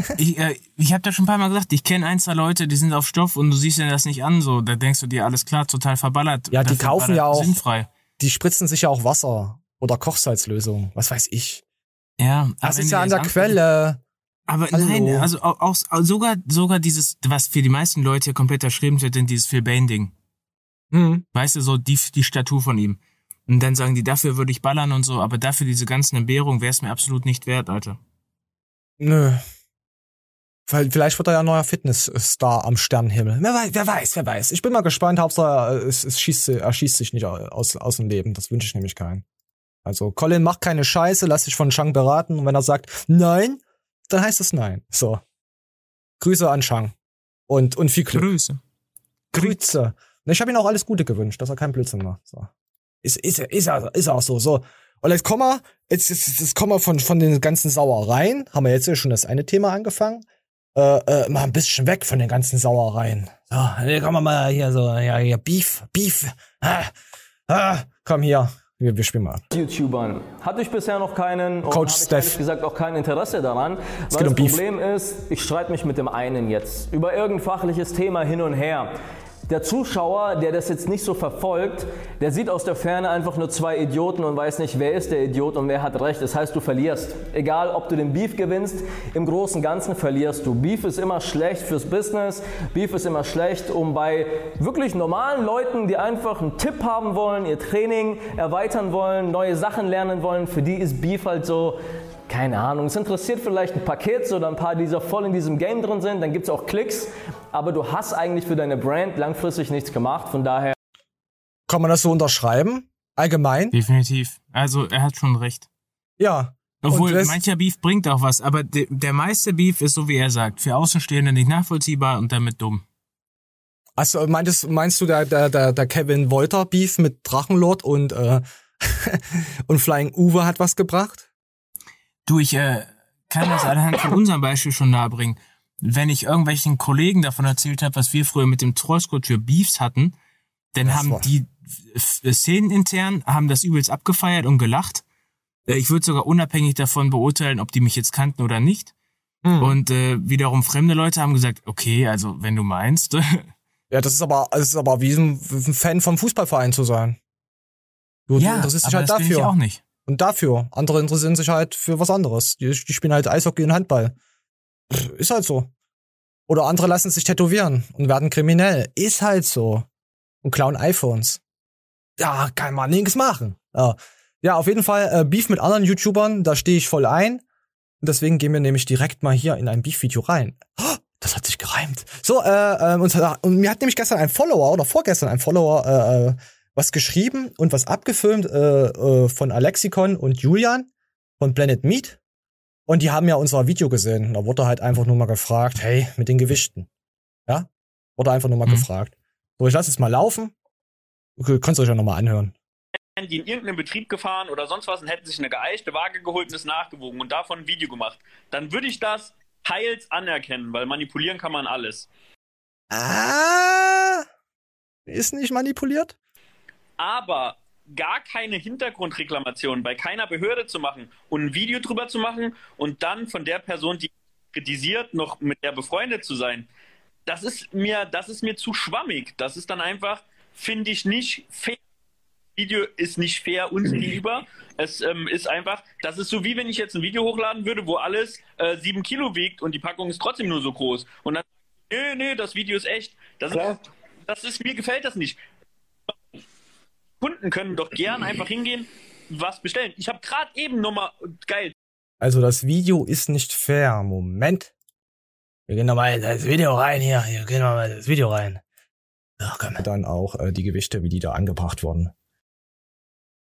Ich, äh, ich habe da schon ein paar Mal gesagt, ich kenne ein, zwei Leute, die sind auf Stoff und du siehst dir das nicht an. So, da denkst du dir, alles klar, total verballert. Ja, die kaufen ja auch. Sinnfrei. Die spritzen sich ja auch Wasser oder Kochsalzlösung. Was weiß ich. Ja, Das ist ja an der Quelle. Aber Hallo. nein, also auch, auch sogar sogar dieses, was für die meisten Leute hier komplett erschrieben wird, denn dieses Phil Bane-Ding. Hm. Weißt du, so die, die Statue von ihm. Und dann sagen die, dafür würde ich ballern und so, aber dafür diese ganzen Entbehrungen wäre es mir absolut nicht wert, Alter. Nö. Weil vielleicht wird er ja ein neuer Fitnessstar am Sternenhimmel. Wer weiß, wer weiß, wer weiß. Ich bin mal gespannt. Hauptsache, es, es schießt, er schießt sich nicht aus, aus dem Leben. Das wünsche ich nämlich keinen. Also, Colin macht keine Scheiße, lass dich von Chang beraten. Und wenn er sagt nein, dann heißt es nein. So. Grüße an Chang. Und, und viel Glück. Grüße. Grüße. Ich habe ihm auch alles Gute gewünscht, dass er keinen Blödsinn macht. So. Ist, ist, ist, ist, ist auch so. So. Und jetzt kommen wir, jetzt, jetzt, jetzt kommen wir von, von den ganzen Sauereien. Haben wir jetzt ja schon das eine Thema angefangen. Äh, äh, mal ein bisschen weg von den ganzen Sauereien. So, dann kommen wir mal hier so, ja, hier, Beef, Beef. Ah, ah, komm hier. Wir, wir spielen mal. YouTubern. Hatte ich bisher noch keinen und Coach ich Steph. ehrlich gesagt auch kein Interesse daran. Es weil um das Beef. Problem ist, ich streite mich mit dem einen jetzt über irgendein fachliches Thema hin und her. Der Zuschauer, der das jetzt nicht so verfolgt, der sieht aus der Ferne einfach nur zwei Idioten und weiß nicht, wer ist der Idiot und wer hat recht. Das heißt, du verlierst. Egal, ob du den Beef gewinnst, im Großen und Ganzen verlierst du. Beef ist immer schlecht fürs Business. Beef ist immer schlecht, um bei wirklich normalen Leuten, die einfach einen Tipp haben wollen, ihr Training erweitern wollen, neue Sachen lernen wollen, für die ist Beef halt so, keine Ahnung, es interessiert vielleicht ein paar Kids oder ein paar, die so voll in diesem Game drin sind, dann gibt es auch Klicks, aber du hast eigentlich für deine Brand langfristig nichts gemacht, von daher. Kann man das so unterschreiben? Allgemein? Definitiv. Also er hat schon recht. Ja. Obwohl, mancher Beef bringt auch was, aber de, der meiste Beef ist, so wie er sagt, für Außenstehende nicht nachvollziehbar und damit dumm. Also meintest, meinst du der, der, der, der Kevin Wolter Beef mit Drachenlord und, äh, und Flying Uwe hat was gebracht? Du, ich äh, kann das anhand von unserem Beispiel schon nahebringen. Wenn ich irgendwelchen Kollegen davon erzählt habe, was wir früher mit dem Trollscott für Beefs hatten, dann haben die F- Szenen intern haben das übelst abgefeiert und gelacht. Äh, Ich würde sogar unabhängig davon beurteilen, ob die mich jetzt kannten oder nicht. Hm. Und äh, wiederum fremde Leute haben gesagt, okay, also wenn du meinst. Ja, das ist aber, das ist aber wie ein, Fan vom Fußballverein zu sein. Du, Ja, du interessierst dich aber halt das bin ich dafür. auch nicht. Und dafür. Andere interessieren sich halt für was anderes. Die, die spielen halt Eishockey und Handball. Pff, Ist halt so. Oder andere lassen sich tätowieren und werden kriminell. Ist halt so. Und klauen iPhones. Ja, kann man nichts machen. Ja, ja auf jeden Fall äh, Beef mit anderen YouTubern, da stehe ich voll ein. Und deswegen gehen wir nämlich direkt mal hier in ein Beef-Video rein. Oh, das hat sich gereimt. So, äh, ähm, und, und mir hat nämlich gestern ein Follower oder vorgestern ein Follower äh, äh, was geschrieben und was abgefilmt äh, äh, von Alexikon und Julian von Planet Meat. Und die haben ja unser Video gesehen. Und da wurde halt einfach nur mal gefragt, hey, mit den Gewichten. Ja? Wurde einfach nur mal gefragt. So, ich lasse es mal laufen. Okay, könnt ihr euch ja nochmal anhören. die in irgendeinen Betrieb gefahren oder sonst was und hätten sich eine geeichte Waage geholt und es nachgewogen und davon ein Video gemacht, dann würde ich das teils anerkennen, weil manipulieren kann man alles. Ah, ist nicht manipuliert? Aber gar keine Hintergrundreklamation bei keiner Behörde zu machen und ein Video drüber zu machen und dann von der Person, die kritisiert, noch mit der befreundet zu sein, das ist mir, das ist mir zu schwammig. Das ist dann einfach, finde ich nicht fair. Video ist nicht fair uns gegenüber. Es ähm, ist einfach, das ist so wie wenn ich jetzt ein Video hochladen würde, wo alles äh, sieben Kilo wiegt und die Packung ist trotzdem nur so groß. Und dann, nee, nee, das Video ist echt. Das, ist, das ist, mir gefällt das nicht. Kunden können doch gern einfach hingehen, was bestellen. Ich habe gerade eben nochmal, geil, Also das Video ist nicht fair. Moment. Wir gehen nochmal in das Video rein hier. Wir gehen nochmal in das Video rein. Ach, komm. Dann auch äh, die Gewichte, wie die da angebracht wurden.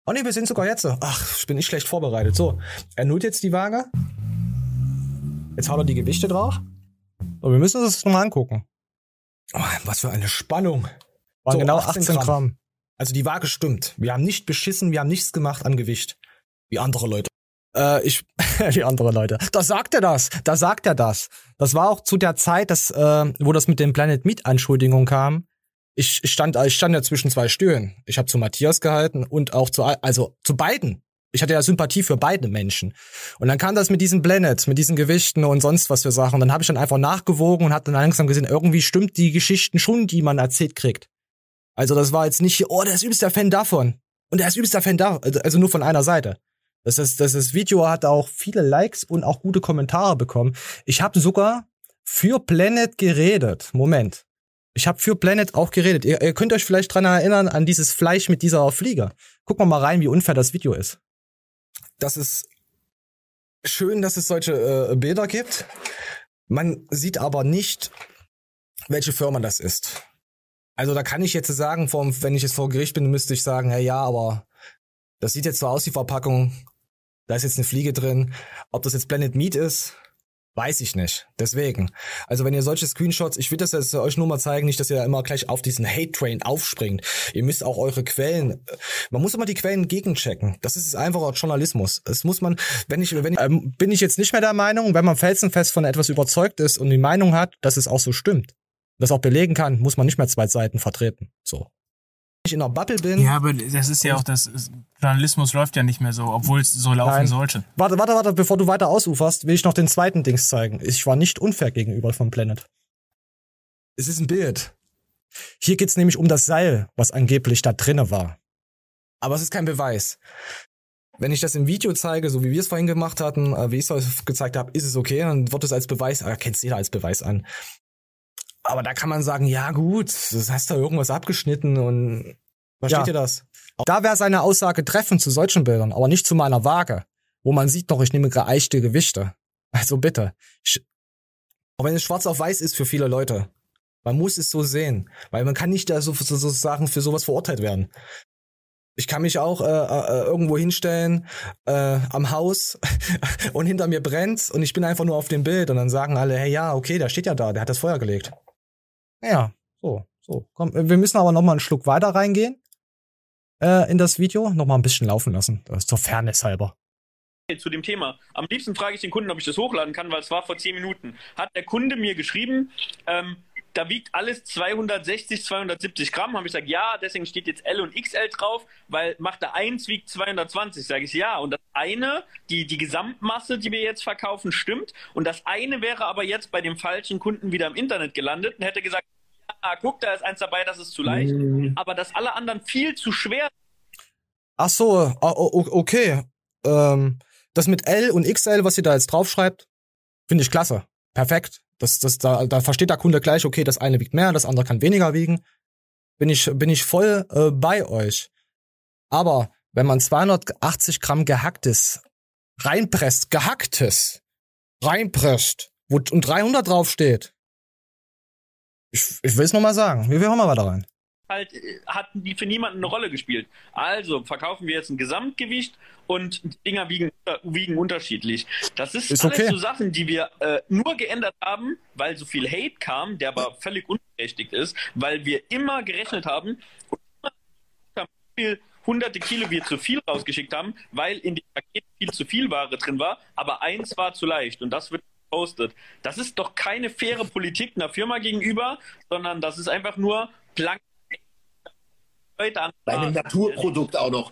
Oh ne, wir sind sogar jetzt. Ach, ich bin nicht schlecht vorbereitet. So, er nullt jetzt die Waage. Jetzt haut er die Gewichte drauf. Und wir müssen uns das nochmal angucken. Oh, was für eine Spannung. Waren So, genau 18 18 Gramm. Gramm. Also die Waage stimmt. Wir haben nicht beschissen, wir haben nichts gemacht am Gewicht. Wie andere Leute. Äh, ich, wie andere Leute. Da sagt er das. Da sagt er das. Das war auch zu der Zeit, dass, äh, wo das mit den Planet Meat Anschuldigungen kam. Ich, ich stand, ich stand ja zwischen zwei Stühlen. Ich habe zu Matthias gehalten und auch zu, also zu beiden. Ich hatte ja Sympathie für beide Menschen. Und dann kam das mit diesen Planet, mit diesen Gewichten und sonst was für Sachen. Und dann habe ich dann einfach nachgewogen und habe dann langsam gesehen, irgendwie stimmt die Geschichten schon, die man erzählt kriegt. Also das war jetzt nicht, oh, der ist übelster Fan davon. Und der ist übelster Fan da, also nur von einer Seite. Das, ist, das, das Video hat auch viele Likes und auch gute Kommentare bekommen. Ich habe sogar für Planet geredet. Moment. Ich habe für Planet auch geredet. Ihr, ihr könnt euch vielleicht dran erinnern an dieses Fleisch mit dieser Fliege. Gucken wir mal rein, wie unfair das Video ist. Das ist schön, dass es solche äh, Bilder gibt. Man sieht aber nicht, welche Firma das ist. Also da kann ich jetzt sagen, wenn ich jetzt vor Gericht bin, müsste ich sagen, ja, ja, aber das sieht jetzt so aus, die Verpackung. Da ist jetzt eine Fliege drin. Ob das jetzt Blended Meat ist, weiß ich nicht. Deswegen. Also wenn ihr solche Screenshots, ich will das jetzt euch nur mal zeigen, nicht, dass ihr immer gleich auf diesen Hate-Train aufspringt. Ihr müsst auch eure Quellen, man muss immer die Quellen gegenchecken. Das ist einfacher Journalismus. Es muss man, wenn ich, wenn ich, ähm, bin ich jetzt nicht mehr der Meinung, wenn man felsenfest von etwas überzeugt ist und die Meinung hat, dass es auch so stimmt, das auch belegen kann, muss man nicht mehr zwei Seiten vertreten. So. Wenn ich in einer Bubble bin. Ja, aber das ist ja auch das, Journalismus läuft ja nicht mehr so, obwohl es so laufen Nein. sollte. Warte, warte, warte, bevor du weiter ausuferst, will ich noch den zweiten Dings zeigen. Ich war nicht unfair gegenüber vom Planet. Es ist ein Bild. Hier geht's nämlich um das Seil, was angeblich da drinne war. Aber es ist kein Beweis. Wenn ich das im Video zeige, so wie wir es vorhin gemacht hatten, äh, wie ich es gezeigt habe, ist es okay, dann wird es als Beweis, äh, kennt jeder als Beweis an. Aber da kann man sagen, ja gut, das hast da irgendwas abgeschnitten und versteht Ja. ihr das? Da wäre seine Aussage treffend zu solchen Bildern, aber nicht zu meiner Waage, wo man sieht doch, ich nehme geeichte Gewichte. Also bitte. Ich, auch wenn es schwarz auf weiß ist für viele Leute. Man muss es so sehen, weil man kann nicht da so, so, so Sachen für sowas verurteilt werden. Ich kann mich auch äh, äh, irgendwo hinstellen äh, am Haus und hinter mir brennt's und ich bin einfach nur auf dem Bild und dann sagen alle, hey ja, okay, der steht ja da, der hat das Feuer gelegt. Ja, so, so. Komm, wir müssen aber noch mal einen Schluck weiter reingehen äh, in das Video, noch mal ein bisschen laufen lassen, das ist zur Fairness halber. zu dem Thema. Am liebsten frage ich den Kunden, ob ich das hochladen kann, weil es war vor 10 Minuten. Hat der Kunde mir geschrieben, ähm, da wiegt alles 260, 270 Gramm. Habe ich gesagt, ja, deswegen steht jetzt L und XL drauf, weil Machte 1 wiegt 220. Sage ich, ja. Und das eine, die, die Gesamtmasse, die wir jetzt verkaufen, stimmt. Und das eine wäre aber jetzt bei dem falschen Kunden wieder im Internet gelandet und hätte gesagt, ja, guck, da ist eins dabei, das ist zu leicht. Aber dass alle anderen viel zu schwer Ach so, ah, okay. Ähm, das mit L und XL, was ihr da jetzt draufschreibt, finde ich klasse. Perfekt. Das, das, da, da versteht der Kunde gleich, okay, das eine wiegt mehr, das andere kann weniger wiegen. Bin ich, bin ich voll äh, bei euch. Aber wenn man 280 Gramm gehacktes reinpresst, gehacktes reinpresst, wo und 300 draufsteht, ich, ich will es nochmal sagen. Wir hören mal weiter rein. Halt äh, hat die für niemanden eine Rolle gespielt. Also verkaufen wir jetzt ein Gesamtgewicht und die Dinger wiegen, wiegen unterschiedlich. Das ist, Ist alles okay. so Sachen, die wir äh, nur geändert haben, weil so viel Hate kam, der aber völlig unberechtigt ist, weil wir immer gerechnet haben und immer wie viel hunderte Kilo wir zu viel rausgeschickt haben, weil in dem Paket viel zu viel Ware drin war, aber eins war zu leicht und das wird gepostet. Das ist doch keine faire Politik einer Firma gegenüber, sondern das ist einfach nur blank Leute an Bei einem Naturprodukt auch noch.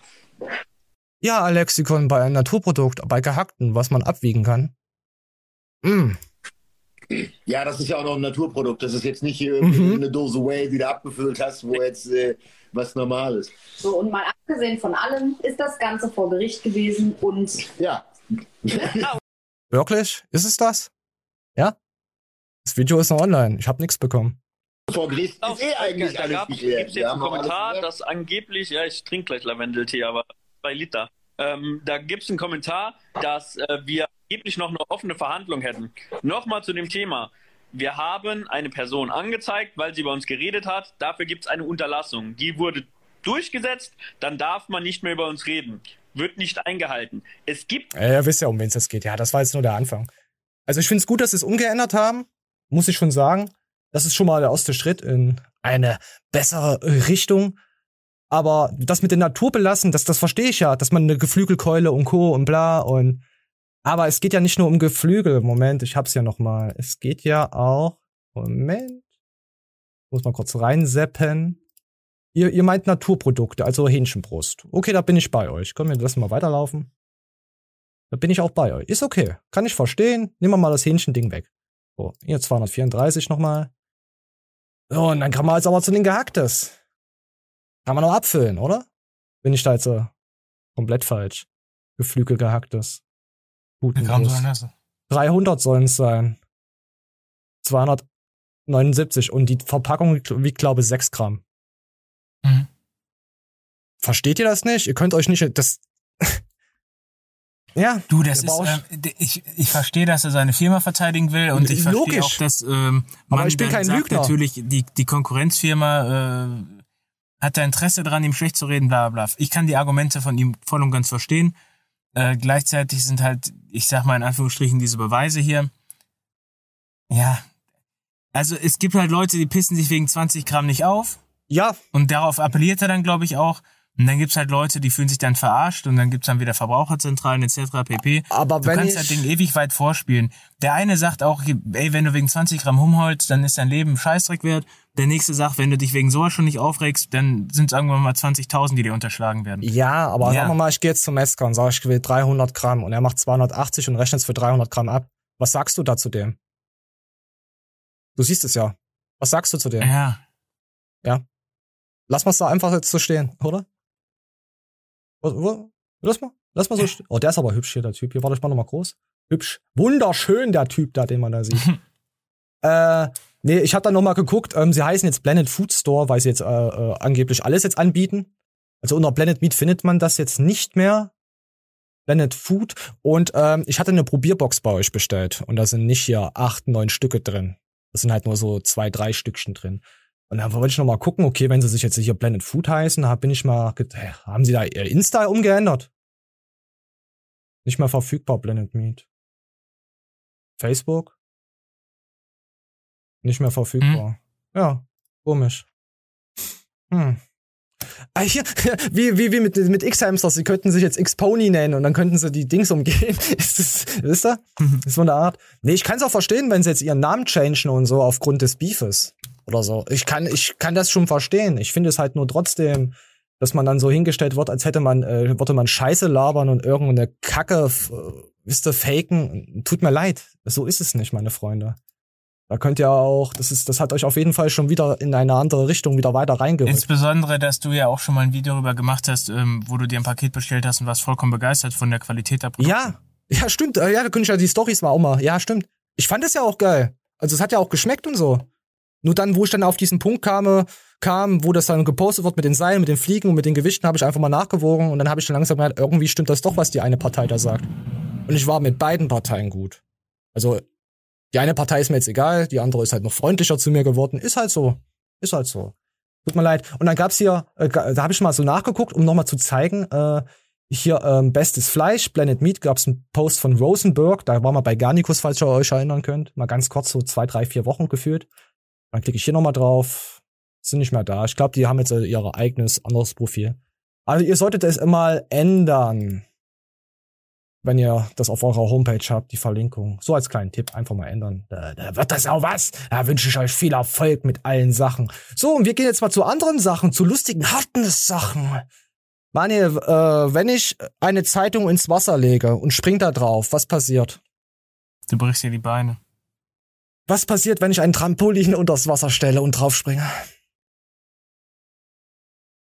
Ja, Lexikon bei einem Naturprodukt, bei gehackten, was man abwiegen kann. Mm. Ja, das ist ja auch noch ein Naturprodukt. Das ist jetzt nicht hier irgendwie Mhm. eine Dose Whey, die du abgefüllt hast, wo jetzt äh, was normal ist. So, und mal abgesehen von allem ist das Ganze vor Gericht gewesen und ja. Wirklich? Ist es das? Ja? Das Video ist noch online. Ich habe nichts bekommen. Vor Gericht ist eh eigentlich da alles gab, geklärt. gibt's Wir jetzt einen Kommentar, dass angeblich, ja, ich trinke gleich Lavendeltee, aber zwei Liter. Ähm, da gibt es einen Kommentar, dass äh, wir angeblich noch eine offene Verhandlung hätten. Nochmal zu dem Thema. Wir haben eine Person angezeigt, weil sie bei uns geredet hat. Dafür gibt es eine Unterlassung. Die wurde durchgesetzt, dann darf man nicht mehr über uns reden. Wird nicht eingehalten. Es gibt Ja, ihr wisst ja, um wen es geht. Ja, das war jetzt nur der Anfang. Also ich finde es gut, dass sie es umgeändert haben. Muss ich schon sagen. Das ist schon mal der erste Schritt in eine bessere Richtung. Aber das mit der Natur belassen, das, das verstehe ich ja, dass man eine Geflügelkeule und Co. und bla und aber es geht ja nicht nur um Geflügel. Moment, ich hab's ja noch mal. Es geht ja auch. Moment. Muss mal kurz reinseppen. Ihr, ihr meint Naturprodukte, also Hähnchenbrust. Okay, da bin ich bei euch. Komm, wir lassen mal weiterlaufen. Da bin ich auch bei euch. Ist okay. Kann ich verstehen. Nehmen wir mal das Hähnchending weg. So, hier 234 nochmal. So, und dann kann man jetzt aber zu den Gehacktes. Kann man noch abfüllen, oder? Bin ich da jetzt äh, komplett falsch? Geflügel gehacktes. Wie Gramm sollen das? 300 sollen es sein. 279 und die Verpackung wiegt, glaube ich, 6 Gramm. Mhm. Versteht ihr das nicht? Ihr könnt euch nicht, das, ja. Du, das ist, äh, ich, ich verstehe, dass er seine Firma verteidigen will und ich verstehe Logisch. auch, dass ähm, man Aber ich bin kein sagt, Lügner. natürlich, die, die Konkurrenzfirma äh, hat da Interesse dran, ihm schlecht zu reden, bla bla bla. Ich kann die Argumente von ihm voll und ganz verstehen. Äh, gleichzeitig sind halt, ich sag mal in Anführungsstrichen, diese Beweise hier. Ja. Also es gibt halt Leute, die pissen sich wegen 20 Gramm nicht auf. Ja. Und darauf appelliert er dann, glaube ich, auch. Und dann gibt's halt Leute, die fühlen sich dann verarscht und dann gibt's dann wieder Verbraucherzentralen etc. pp. Aber du wenn kannst ich- das Ding ewig weit vorspielen. Der eine sagt auch, ey, wenn du wegen 20 Gramm humholst, dann ist dein Leben Scheißdreck wert. Der nächste sagt, wenn du dich wegen sowas schon nicht aufregst, dann sind es irgendwann mal 20.000, die dir unterschlagen werden. Ja, aber Ja. sagen wir mal, ich gehe jetzt zum Metzger und sage, ich will 300 Gramm und er macht 280 und rechnet es für 300 Gramm ab. Was sagst du da zu dem? Du siehst es ja. Was sagst du zu dem? Ja. Ja. Lass mal's da einfach jetzt so stehen, oder? Wo- wo- Lass mal, lass mal so. Oh, der ist aber hübsch hier, der Typ. Hier, warte, ich mach noch mal groß. Hübsch. Wunderschön, der Typ da, den man da sieht. äh, nee, ich habe da noch mal geguckt. Ähm, sie heißen jetzt Blended Food Store, weil sie jetzt äh, äh, angeblich alles jetzt anbieten. Also unter Blended Meat findet man das jetzt nicht mehr. Blended Food. Und ähm, ich hatte eine Probierbox bei euch bestellt. Und da sind nicht hier acht, neun Stücke drin. Das sind halt nur so zwei, drei Stückchen drin. Und dann wollte ich noch mal gucken, okay, wenn sie sich jetzt hier Blended Food heißen, da bin ich mal, haben sie da ihr Insta umgeändert? Nicht mehr verfügbar, Blended Meat. Facebook? Nicht mehr verfügbar. Ja, komisch. Hm. Ah, hier, wie, wie, wie mit, mit X-Hamsters, sie könnten sich jetzt X-Pony nennen und dann könnten sie die Dings umgehen. Ist das, wisst ihr? Ist so eine Art. Nee, ich kann es auch verstehen, wenn sie jetzt ihren Namen changen und so aufgrund des Beefes oder so. Ich kann, ich kann das schon verstehen. Ich finde es halt nur trotzdem, dass man dann so hingestellt wird, als hätte man, äh, würde man Scheiße labern und irgendeine Kacke, äh, wisst ihr, faken. Tut mir leid. So ist es nicht, meine Freunde. Da könnt ihr auch, das ist, das hat euch auf jeden Fall schon wieder in eine andere Richtung wieder weiter reingerückt. Insbesondere, dass du ja auch schon mal ein Video darüber gemacht hast, ähm, wo du dir ein Paket bestellt hast und warst vollkommen begeistert von der Qualität der Produkte. Ja, ja, stimmt. Äh, Ja, da könnte ich ja die Storys mal auch mal. Ja, stimmt. Ich fand es ja auch geil. Also es hat ja auch geschmeckt und so. Nur dann, wo ich dann auf diesen Punkt kam, kam, wo das dann gepostet wird mit den Seilen, mit den Fliegen und mit den Gewichten, habe ich einfach mal nachgewogen und dann habe ich dann langsam gemerkt, irgendwie stimmt das doch, was die eine Partei da sagt. Und ich war mit beiden Parteien gut. Also die eine Partei ist mir jetzt egal, die andere ist halt noch freundlicher zu mir geworden. Ist halt so. Ist halt so. Tut mir leid. Und dann gab's hier, äh, da habe ich mal so nachgeguckt, um nochmal zu zeigen, äh, hier ähm, bestes Fleisch, Blended Meat, gab's einen Post von Rosenberg, da war mal bei Garnicus, falls ihr euch erinnern könnt. Mal ganz kurz, so zwei, drei, vier Wochen gefühlt. Dann klicke ich hier nochmal drauf. Sind nicht mehr da. Ich glaube, die haben jetzt ihr eigenes anderes Profil. Also ihr solltet es mal ändern. Wenn ihr das auf eurer Homepage habt, die Verlinkung. So als kleinen Tipp, einfach mal ändern. Da, da wird das auch was. Da wünsche ich euch viel Erfolg mit allen Sachen. So, und wir gehen jetzt mal zu anderen Sachen, zu lustigen, harten Sachen. Manuel, äh, wenn ich eine Zeitung ins Wasser lege und spring da drauf, was passiert? Du brichst dir die Beine. Was passiert, wenn ich ein Trampolin unters Wasser stelle und drauf springe?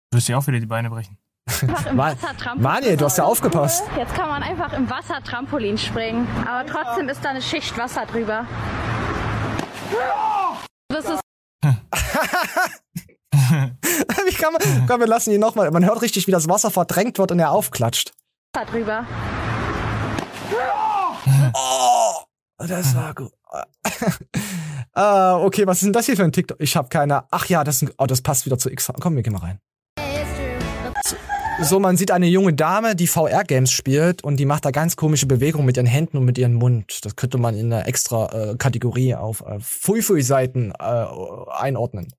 Du wirst dir auch wieder die Beine brechen. Einfach im Ma- Wasser Trampolin. Manuel, du hast ja aufgepasst. Jetzt kann man einfach im Wasser Trampolin springen. Aber trotzdem ist da eine Schicht Wasser drüber. Das ist Wie kann man, komm, wir lassen ihn nochmal. Man hört richtig, wie das Wasser verdrängt wird und er aufklatscht. Wasser drüber. Oh, das war gut. ah, okay, was ist denn das hier für ein TikTok? Ich habe keine. Ach ja, das, ist ein, oh, das passt wieder zu X. Komm, wir gehen mal rein. so, man sieht eine junge Dame, die VR-Games spielt und die macht da ganz komische Bewegungen mit ihren Händen und mit ihrem Mund. Das könnte man in einer extra äh, Kategorie auf äh, Fui-Fui-Seiten äh, einordnen.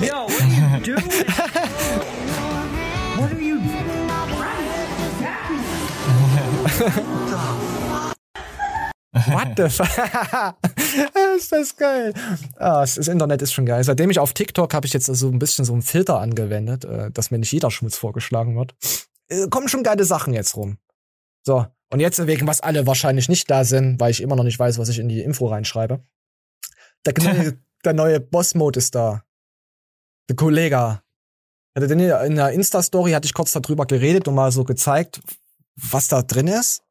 Yo, what are you doing? what are you What the fuck? ist das geil. Ah, das Internet ist schon geil. Seitdem ich auf TikTok habe ich jetzt so ein bisschen so einen Filter angewendet, äh, dass mir nicht jeder Schmutz vorgeschlagen wird. Äh, kommen schon geile Sachen jetzt rum. So, und jetzt wegen was alle wahrscheinlich nicht da sind, weil ich immer noch nicht weiß, was ich in die Info reinschreibe. Der neue, der neue Boss-Mode ist da. Der den in der Insta-Story hatte ich kurz darüber geredet und mal so gezeigt, was da drin ist.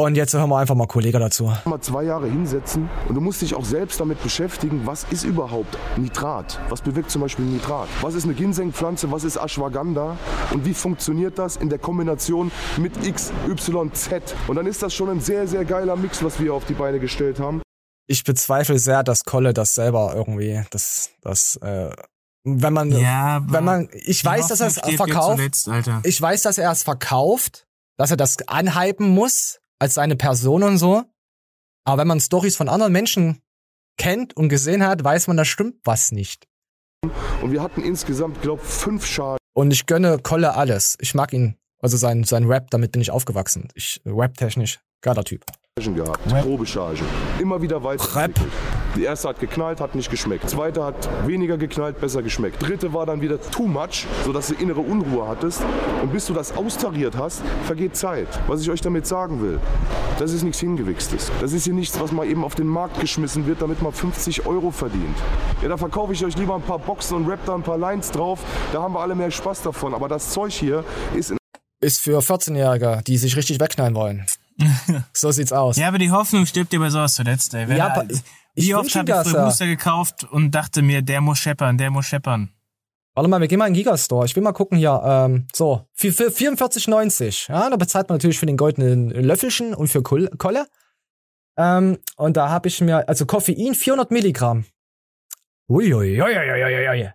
Und jetzt hören wir einfach mal Kollege dazu. Mal zwei Jahre hinsetzen und du musst dich auch selbst damit beschäftigen, was ist überhaupt Nitrat? Was bewirkt zum Beispiel Nitrat? Was ist eine Ginsengpflanze? Was ist Ashwagandha? Und wie funktioniert das in der Kombination mit X, Y, Z? Und dann ist das schon ein sehr, sehr geiler Mix, was wir auf die Beine gestellt haben. Ich bezweifle sehr, dass Kolle das selber irgendwie, das, das, äh, wenn man, Ja, wenn man, ich weiß, dass er es verkauft. zuletzt, Alter. Ich weiß, dass er es verkauft, dass er das anhypen muss als seine Person und so. Aber wenn man Stories von anderen Menschen kennt und gesehen hat, weiß man, da stimmt was nicht. Und wir hatten insgesamt, glaube fünf Schalen. Und ich gönne Kolle alles. Ich mag ihn, also sein, sein Rap, damit bin ich aufgewachsen. Ich, rap-technisch, geiler Typ. gehabt, Probechargen. Immer wieder weiterentwickelt. Die erste hat geknallt, hat nicht geschmeckt. Zweite hat weniger geknallt, besser geschmeckt. Dritte war dann wieder too much, sodass du innere Unruhe hattest. Und bis du das austariert hast, vergeht Zeit. Was ich euch damit sagen will, das ist nichts Hingewichstes. Das ist hier nichts, was mal eben auf den Markt geschmissen wird, damit man 50 Euro verdient. Ja, da verkaufe ich euch lieber ein paar Boxen und rap da ein paar Lines drauf. Da haben wir alle mehr Spaß davon. Aber das Zeug hier ist in Ist für 14-Jährige, die sich richtig wegknallen wollen. so sieht's aus. Ja, aber die Hoffnung stirbt dir bei sowas zuletzt, ey. Wenn Ja, ich- wie oft habe ich das, früher ja. Booster gekauft und dachte mir, der muss scheppern, der muss scheppern. Warte mal, wir gehen mal in den Gigastore. Ich will mal gucken hier. Ähm, so, für, für 44,90. Ja, da bezahlt man natürlich für den goldenen Löffelchen und für Kol- Kolle. Ähm, und da habe ich mir, also Koffein 400 Milligramm. Uiuiuiuiuiui.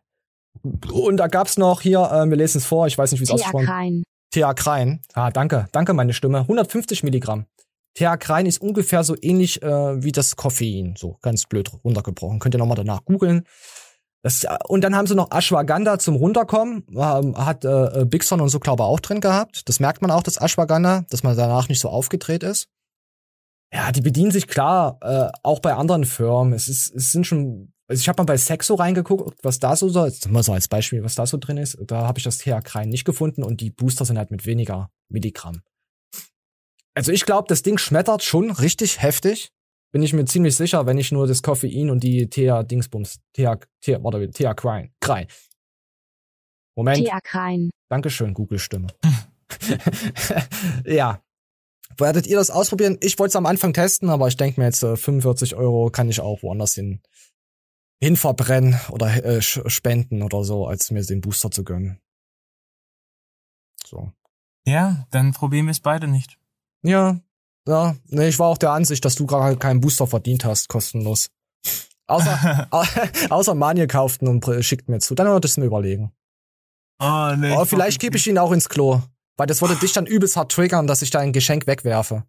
Und da gab's noch hier, ähm, wir lesen es vor, ich weiß nicht, wie es ausgesprochen Theakrein. Theakrein. Ah, danke, danke meine Stimme. 150 Milligramm. Theakrein ist ungefähr so ähnlich äh, wie das Koffein, so ganz blöd runtergebrochen. Könnt ihr nochmal danach googeln. Äh, und dann haben sie noch Ashwagandha zum Runterkommen. Ähm, hat äh, äh, Bigson und so, glaube ich, auch drin gehabt. Das merkt man auch, das Ashwagandha, dass man danach nicht so aufgedreht ist. Ja, die bedienen sich klar, äh, auch bei anderen Firmen. Es, ist, es sind schon. Also ich habe mal bei Sexo reingeguckt, was da so, mal so als Beispiel, was da so drin ist. Da habe ich das Theakrein nicht gefunden und die Booster sind halt mit weniger Milligramm. Also ich glaube, das Ding schmettert schon richtig heftig. Bin ich mir ziemlich sicher, wenn ich nur das Koffein und die Thea-Dingsbums, Thea, Thea, warte, Thea-Krein, Krein. Moment. Theakrein. Dankeschön, Google-Stimme. ja. Werdet ihr das ausprobieren? Ich wollte es am Anfang testen, aber ich denke mir jetzt, äh, 45 Euro kann ich auch woanders hin, hin verbrennen oder äh, spenden oder so, als mir den Booster zu gönnen. So. Ja, dann probieren wir es beide nicht. Ja, ja. Nee, ich war auch der Ansicht, dass du gerade keinen Booster verdient hast, kostenlos. Außer, au- außer Manje kauften und schickt mir zu. Dann würde ich es mir überlegen. Oh, nee. Aber vielleicht gebe ich ihn auch ins Klo. Weil das würde dich dann übelst hart triggern, dass ich dein Geschenk wegwerfe.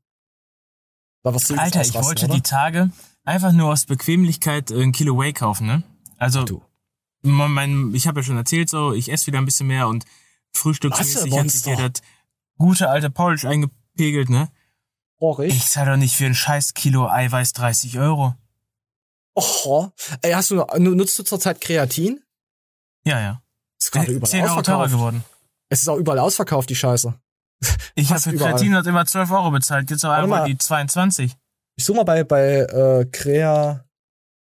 Da wirst du Alter, ich wollte oder? die Tage einfach nur aus Bequemlichkeit ein Kilo Whey kaufen, ne? Also, mein, mein, ich habe ja schon erzählt, so, ich esse wieder ein bisschen mehr und frühstücksmäßig hat sich ja das gute alte Porridge eingepegelt, ne? Oh, ich zahl doch nicht für ein scheiß Kilo Eiweiß 30 Euro. Oh, ey, hast du, nutzt du zurzeit Kreatin? Ja, ja. Ist gerade überall 10 Euro teurer geworden. Es ist auch überall ausverkauft, die Scheiße. Ich habe für überall. Kreatin dort immer 12 Euro bezahlt, jetzt auf einmal mal. die 22. Ich suche mal bei, bei äh, Crea.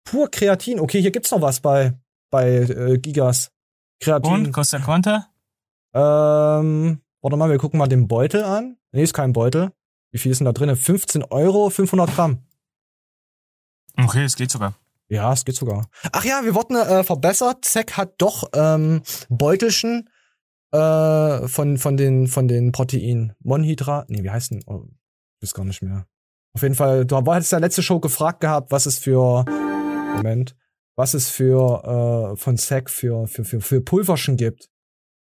Pur Kreatin. Okay, hier gibt's noch was bei, bei äh, Gigas. Kreatin. Und, Costa Conta? Ähm, warte mal, wir gucken mal den Beutel an. Nee, ist kein Beutel. Wie viel ist denn da drin? 15 Euro, 500 Gramm. Okay, es geht sogar. Ja, es geht sogar. Ach ja, wir wurden äh, verbessert. Zack hat doch ähm, Beutelchen äh, von, von, den, von den Proteinen. Monhydrat. Nee, wie heißt denn? Oh, ich weiß gar nicht mehr. Auf jeden Fall, du hattest ja letzte Show gefragt gehabt, was es für. Moment. was es für äh, von Zack für, für, für, für Pulverschen gibt.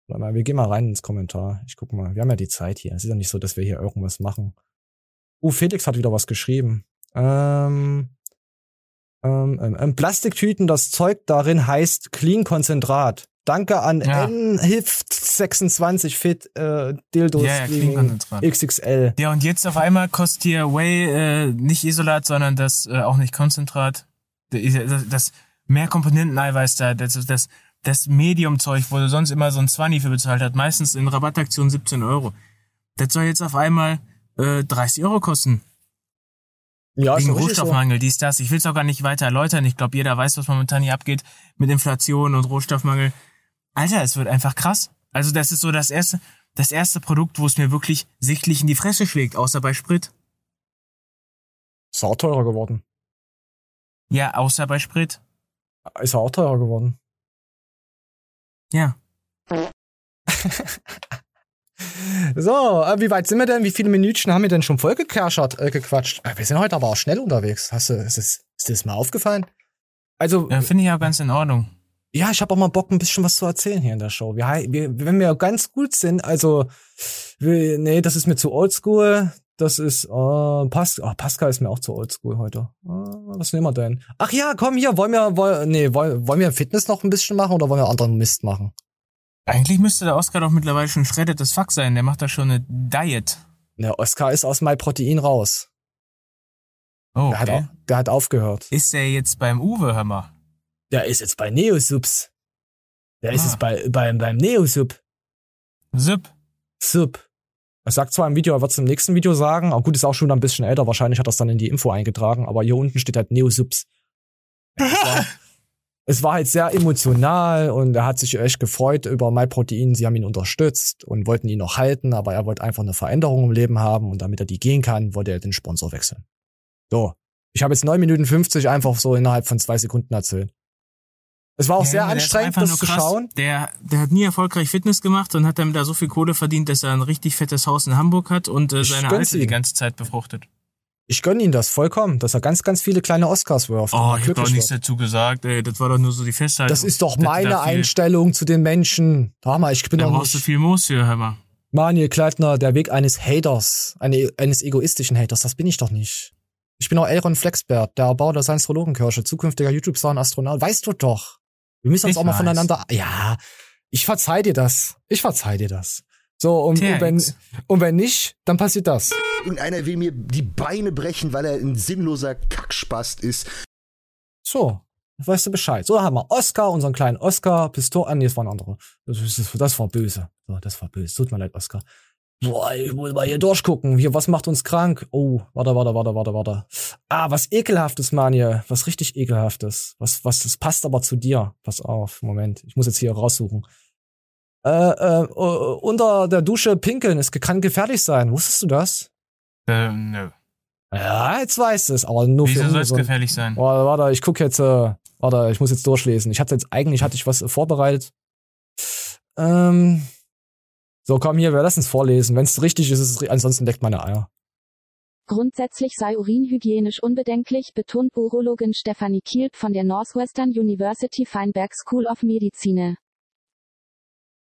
Warte mal, wir gehen mal rein ins Kommentar. Ich guck mal. Wir haben ja die Zeit hier. Es ist ja nicht so, dass wir hier irgendwas machen. Uh, Felix hat wieder was geschrieben. Ähm, ähm, ähm, ähm, Plastiktüten, das Zeug darin heißt Clean-Konzentrat. Danke an Ja. NHIFT26 Fit äh, Dildo Ja, ja. XXL. Ja, und jetzt auf einmal kostet hier Whey äh, nicht Isolat, sondern das äh, auch nicht Konzentrat. Das, das Mehrkomponenten-Eiweiß da, das, das, das Medium-Zeug, wo du sonst immer so ein 20 für bezahlt hast, meistens in Rabattaktion 17 Euro. Das soll jetzt auf einmal äh, 30 Euro kosten. Ja, ist Wegen richtig so. Rohstoffmangel, dies, das. Ich will es auch gar nicht weiter erläutern. Ich glaube, jeder weiß, was momentan hier abgeht mit Inflation und Rohstoffmangel. Alter, es wird einfach krass. Also das ist so das erste, das erste Produkt, wo es mir wirklich sichtlich in die Fresse schlägt, außer bei Sprit. Ist auch teurer geworden. Ja, außer bei Sprit. Ist auch teurer geworden. Ja. So, äh, wie weit sind wir denn? Wie viele Minütchen haben wir denn schon voll gekerschert, äh, gequatscht? Äh, wir sind heute aber auch schnell unterwegs. Hast du, ist, es, ist dir das mal aufgefallen? Also, Ja, finde ich auch ganz in Ordnung. ja, ich habe auch mal Bock, ein bisschen was zu erzählen hier in der Show. Wir, wir, wenn wir ganz gut sind, also, wir, nee, das ist mir zu oldschool. Das ist, äh, Pas oh, Pascal ist mir auch zu oldschool heute. Äh, was nehmen wir denn? Ach ja, komm hier, wollen wir, wollen, nee, wollen, wollen wir Fitness noch ein bisschen machen oder wollen wir anderen Mist machen? Eigentlich müsste der Oscar doch mittlerweile schon shredded as fuck sein. Der macht da schon eine Diet. Der Oscar ist aus MyProtein raus. Oh, Der, hat, okay. der hat aufgehört. Ist der jetzt beim Uwe, hör mal? Der ist jetzt bei Neosubs. Der ist Ah. jetzt bei, beim, beim Neosub. Sub. Sub. Er sagt zwar im Video, er wird es im nächsten Video sagen, aber gut, ist auch schon ein bisschen älter, wahrscheinlich hat er es dann in die Info eingetragen, aber hier unten steht halt Neosubs. Es war, es war halt sehr emotional und er hat sich echt gefreut über MyProtein. Sie haben ihn unterstützt und wollten ihn noch halten, aber er wollte einfach eine Veränderung im Leben haben und damit er die gehen kann, wollte er den Sponsor wechseln. So. Ich habe jetzt 9 Minuten 50 einfach so innerhalb von zwei Sekunden erzählt. Es war auch Ja, sehr anstrengend, das zu krass. schauen. Der, der hat nie erfolgreich Fitness gemacht und hat damit da so viel Kohle verdient, dass er ein richtig fettes Haus in Hamburg hat und äh, seine Alte die ganze Zeit befruchtet. Ich gönne ihm das vollkommen, dass er ganz, ganz viele kleine Oscars wirft. Oh, ich hab glücklich doch nichts wird. dazu gesagt, ey. Das war doch nur so die Festhaltung. Das ist doch du meine da Einstellung zu den Menschen. Hör mal, ich bin Da doch brauchst du nicht viel Moos für, hör mal. Manuel Kleitner, der Weg eines Haters, eine, eines egoistischen Haters. Das bin ich doch nicht. Ich bin auch Elron Flexbert, der Erbauer der Science-Astrologenkirche, zukünftiger YouTube-Star und Astronaut. Weißt du doch. Wir müssen uns Ich auch mal weiß. voneinander. Ja, ich verzeih dir das. Ich verzeih dir das. So, und, und, wenn, und wenn nicht, dann passiert das. Irgendeiner will mir die Beine brechen, weil er ein sinnloser Kackspast ist. So, weißt du Bescheid. So, da haben wir Oscar, unseren kleinen Oscar, Pistol, ah, nee, das war ein anderer. Das, das, das war böse. So, das war böse. Tut mir leid, Oscar. Boah, ich muss mal hier durchgucken. Hier, was macht uns krank? Oh, warte, warte, warte, warte, warte. Ah, was ekelhaftes, Manje. Was richtig ekelhaftes. Was, was, das passt aber zu dir. Pass auf, Moment. Ich muss jetzt hier raussuchen. Äh, äh, äh, unter der Dusche pinkeln, es kann gefährlich sein. Wusstest du das? Äh, nö. Ja, jetzt weißt du es, aber nur Wieso für soll es gefährlich sein? Warte, warte, ich guck jetzt, äh, warte, ich muss jetzt durchlesen. Ich hatte jetzt, eigentlich hatte ich was äh, vorbereitet. Ähm, so, komm hier, wir lassen es vorlesen. Wenn es richtig ist, ist es, ansonsten leckt meine Eier. Grundsätzlich sei Urin hygienisch unbedenklich, betont Urologin Stephanie Kielp von der Northwestern University Feinberg School of Medicine.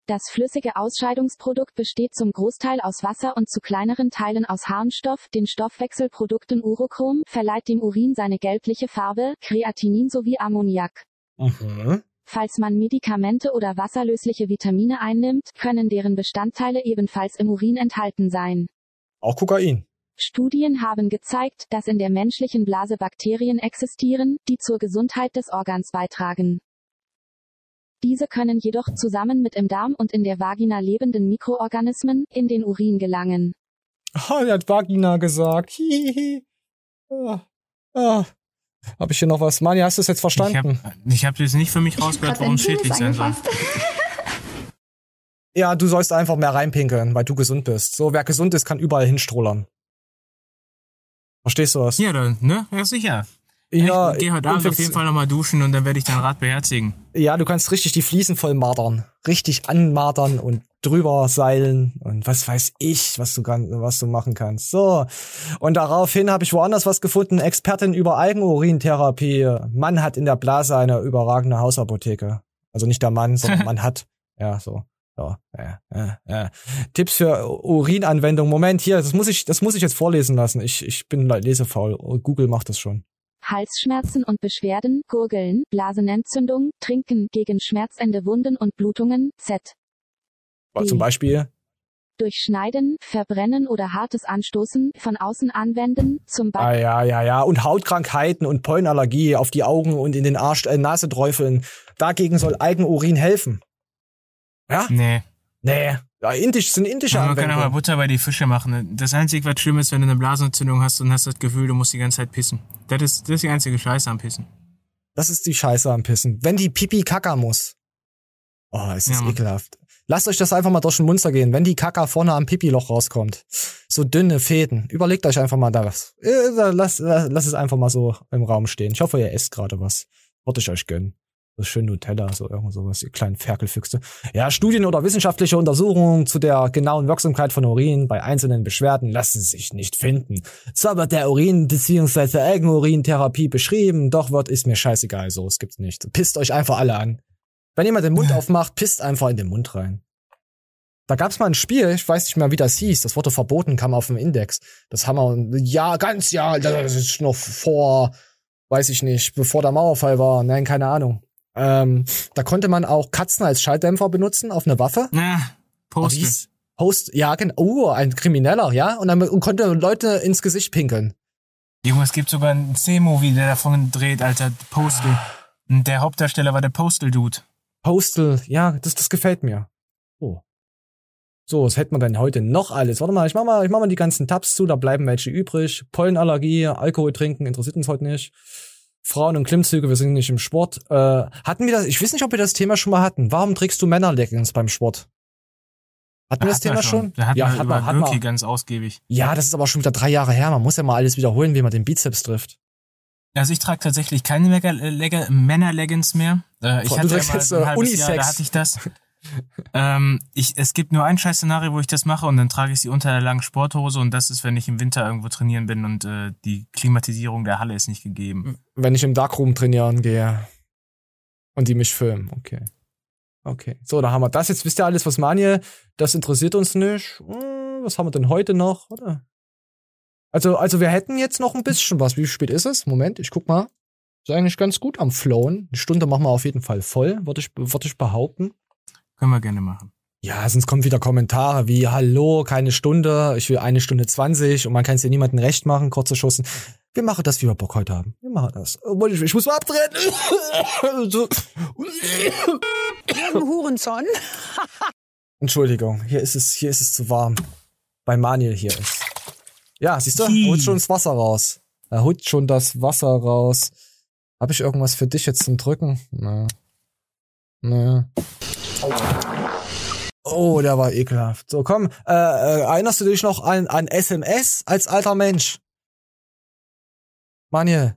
Das flüssige Ausscheidungsprodukt besteht zum Großteil aus Wasser und zu kleineren Teilen aus Harnstoff, den Stoffwechselprodukten Urochrom, verleiht dem Urin seine gelbliche Farbe, Kreatinin sowie Ammoniak. Mhm. Falls man Medikamente oder wasserlösliche Vitamine einnimmt, können deren Bestandteile ebenfalls im Urin enthalten sein. Auch Kokain. Studien haben gezeigt, dass in der menschlichen Blase Bakterien existieren, die zur Gesundheit des Organs beitragen. Diese können jedoch zusammen mit im Darm und in der Vagina lebenden Mikroorganismen in den Urin gelangen. Oh, der hat Vagina gesagt. Hihihi. Ah, ah. Hab ich hier noch was? Mani, hast du es jetzt verstanden? ich hab jetzt nicht für mich rausgehört, warum es schädlich sein soll. Ja, du sollst einfach mehr reinpinkeln, weil du gesund bist. So, wer gesund ist, kann überall hinstrollern. Verstehst du was? Ja, dann, ne? Ja, sicher. Ja, ich geh heute Abend auf jeden Fall nochmal duschen und dann werde ich dein Rat beherzigen. Ja, du kannst richtig die Fliesen voll martern. Richtig anmartern und drüber seilen und was weiß ich, was du, kann, was du machen kannst. So. Und daraufhin habe ich woanders was gefunden. Expertin über Eigenurintherapie. Mann hat in der Blase eine überragende Hausapotheke. Also nicht der Mann, sondern man hat. Ja, so. So, ja, ja, ja. Tipps für Urinanwendung. Moment, hier, das muss ich, das muss ich jetzt vorlesen lassen. Ich, ich bin lesefaul. Google macht das schon. Halsschmerzen und Beschwerden, Gurgeln, Blasenentzündung, Trinken gegen schmerzende Wunden und Blutungen, Z. Zum Beispiel. Durchschneiden, Verbrennen oder hartes Anstoßen, von außen anwenden, zum Ah, Beispiel. ja, ja, ja. Und Hautkrankheiten und Pollenallergie auf die Augen und in den Arsch, äh, Nase träufeln. Dagegen soll Eigenurin helfen. Ja? Nee. Nee. Ja, indisch sind indische Aber man kann aber. Butter bei die Fische machen. Das Einzige, was schlimm ist, wenn du eine Blasenentzündung hast und hast das Gefühl, du musst die ganze Zeit pissen. Das ist, das ist die einzige Scheiße am Pissen. Das ist die Scheiße am Pissen. Wenn die Pipi kacker muss. Oh, es ist Ja, ekelhaft. Lasst euch das einfach mal durch den Munster gehen, wenn die Kacker vorne am Pipi-Loch rauskommt. So dünne Fäden. Überlegt euch einfach mal da was. Äh, Lass, lass, lass es einfach mal so im Raum stehen. Ich hoffe, ihr esst gerade was. Wollte ich euch gönnen. So schön Nutella, so irgend sowas, ihr kleinen Ferkelfüchse. Ja, Studien oder wissenschaftliche Untersuchungen zu der genauen Wirksamkeit von Urin bei einzelnen Beschwerden lassen sich nicht finden. Zwar wird der Urin- bzw. Eigenurintherapie beschrieben, doch wird ist mir scheißegal, so, es gibt's nicht. Pisst euch einfach alle an. Wenn jemand den Mund aufmacht, pisst einfach in den Mund rein. Da gab's mal ein Spiel, ich weiß nicht mehr, wie das hieß, das wurde verboten, kam auf dem Index. Das haben wir, ja, ganz, ja, das ist noch vor, weiß ich nicht, bevor der Mauerfall war, nein, keine Ahnung. Ähm, da konnte man auch Katzen als Schalldämpfer benutzen auf eine Waffe. Ja, Postel. Wie hieß- Post, ja, genau, oh, ein Krimineller, ja, und dann und konnte Leute ins Gesicht pinkeln. Junge, es gibt sogar einen C-Movie, der davon dreht, Alter. Postal. Und der Hauptdarsteller war der Postal-Dude. Postal, ja, das, das gefällt mir. Oh. So, was hätten wir denn heute noch alles? Warte mal, ich mach mal, ich mach mal die ganzen Tabs zu, da bleiben welche übrig. Pollenallergie, Alkohol trinken, interessiert uns heute nicht. Frauen und Klimmzüge, wir sind nicht im Sport. Äh, hatten wir das, ich weiß nicht, ob wir das Thema schon mal hatten. Warum trägst du Männerleggings beim Sport? Hatten wir das Hatten Thema schon? Da hatten ja, wir hat über man, hat man. ganz ausgiebig. Ja, das ist aber schon wieder drei Jahre her. Man muss ja mal alles wiederholen, wie man den Bizeps trifft. Also ich trage tatsächlich keine Männer-Leggings mehr. Äh, ich Boah, hatte du ja trägst mal jetzt, ein äh, Jahr, Unisex. da hatte ich das. ähm, ich, es gibt nur ein scheiß Szenario, wo ich das mache und dann trage ich sie unter der langen Sporthose und das ist, wenn ich im Winter irgendwo trainieren bin und äh, die Klimatisierung der Halle ist nicht gegeben. Wenn ich im Darkroom trainieren gehe. Und die mich filmen, okay. Okay. So, da haben wir das. Jetzt wisst ihr alles, was Manje, das interessiert uns nicht. Hm, Was haben wir denn heute noch? Warte. Also, also wir hätten jetzt noch ein bisschen was. Wie spät ist es? Moment, ich guck mal. Ist eigentlich ganz gut am Flowen. Die Stunde machen wir auf jeden Fall voll, würde ich, würde ich behaupten. Können wir gerne machen. Ja, sonst kommen wieder Kommentare wie, hallo, keine Stunde, ich will eine Stunde zwanzig und man kann es dir niemandem recht machen, kurze Schussen. Wir machen das, wie wir Bock heute haben. Wir machen das. Obwohl, Ich, ich muss mal abtreten. so. Hurensohn. Entschuldigung, hier ist es, hier ist es zu warm. Bei Maniel hier ist. Ja, siehst du, holt schon das Wasser raus. Er holt schon das Wasser raus. Habe ich irgendwas für dich jetzt zum Drücken? Nö. Nö. Oh, der war ekelhaft. So, komm, äh, äh, erinnerst du dich noch an, an SMS als alter Mensch? Maniel.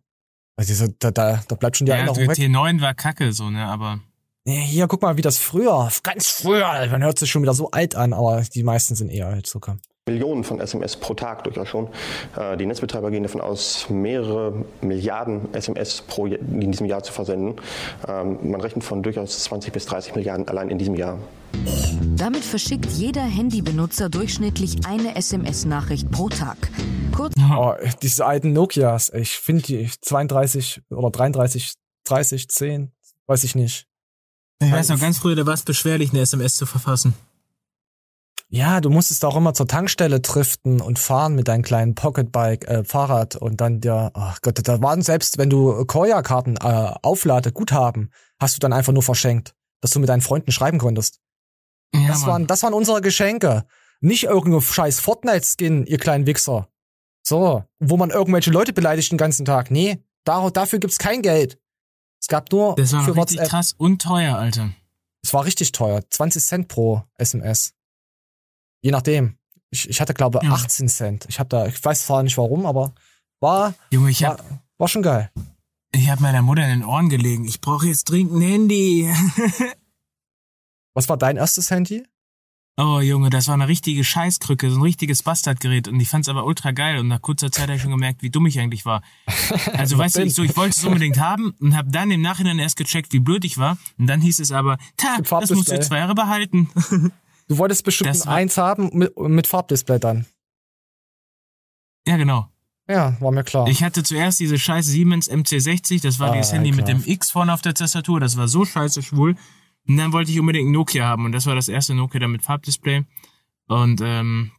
Also, da, da, da bleibt schon die Ja, Erinnerung weg. T9 war kacke, so, ne, aber. Nee, hier, guck mal, wie das früher, ganz früher, man hört sich schon wieder so alt an, aber die meisten sind eher alt, so komm. Millionen von SMS pro Tag durchaus schon. Äh, Die Netzbetreiber gehen davon aus, mehrere Milliarden SMS pro Jahr- in diesem Jahr zu versenden. Ähm, Man rechnet von durchaus 20 bis 30 Milliarden allein in diesem Jahr. Damit verschickt jeder Handybenutzer durchschnittlich eine SMS-Nachricht pro Tag. Kurz Oh, diese alten Nokias, ich finde die 32 oder 33, 30, 10, weiß ich nicht. Ich weiß noch, ganz früher, da war es beschwerlich, eine SMS zu verfassen. Ja, du musstest auch immer zur Tankstelle driften und fahren mit deinem kleinen Pocketbike, äh, Fahrrad und dann der, ach Gott, da waren selbst, wenn du Koya-Karten äh, auflade, Guthaben, hast du dann einfach nur verschenkt, dass du mit deinen Freunden schreiben konntest. Ja, das, Mann. waren, das waren unsere Geschenke. Nicht irgendein scheiß Fortnite-Skin, ihr kleinen Wichser. So, wo man irgendwelche Leute beleidigt den ganzen Tag. Nee, dar dafür gibt's kein Geld. Es gab nur Das war für richtig WhatsApp. krass und teuer, Alter. Es war richtig teuer. 20 Cent pro SMS. Je nachdem. Ich, ich hatte, glaube Ja. 18 Cent. Ich hab da, ich weiß zwar nicht warum, aber war, Junge, ich war, hab, war schon geil. Ich habe meiner Mutter in den Ohren gelegen. Ich brauche jetzt dringend ein Handy. Was war dein erstes Handy? Oh Junge, das war eine richtige Scheißkrücke, so ein richtiges Bastardgerät. Und ich fand's aber ultra geil. Und nach kurzer Zeit habe ich schon gemerkt, wie dumm ich eigentlich war. Also weißt du, ich, so, ich wollte es unbedingt haben und habe dann im Nachhinein erst gecheckt, wie blöd ich war. Und dann hieß es aber, ta, das musst du zwei Jahre behalten. Du wolltest bestimmt Das eins haben mit, mit Farbdisplay dann. Ja, genau. Ja, war mir klar. Ich hatte zuerst diese scheiß Siemens MC60, das war Ah, dieses Handy mit klar. dem X vorne auf der Tastatur, das war so scheiße schwul. Und dann wollte ich unbedingt ein Nokia haben und das war das erste Nokia dann mit Farbdisplay. Und ähm,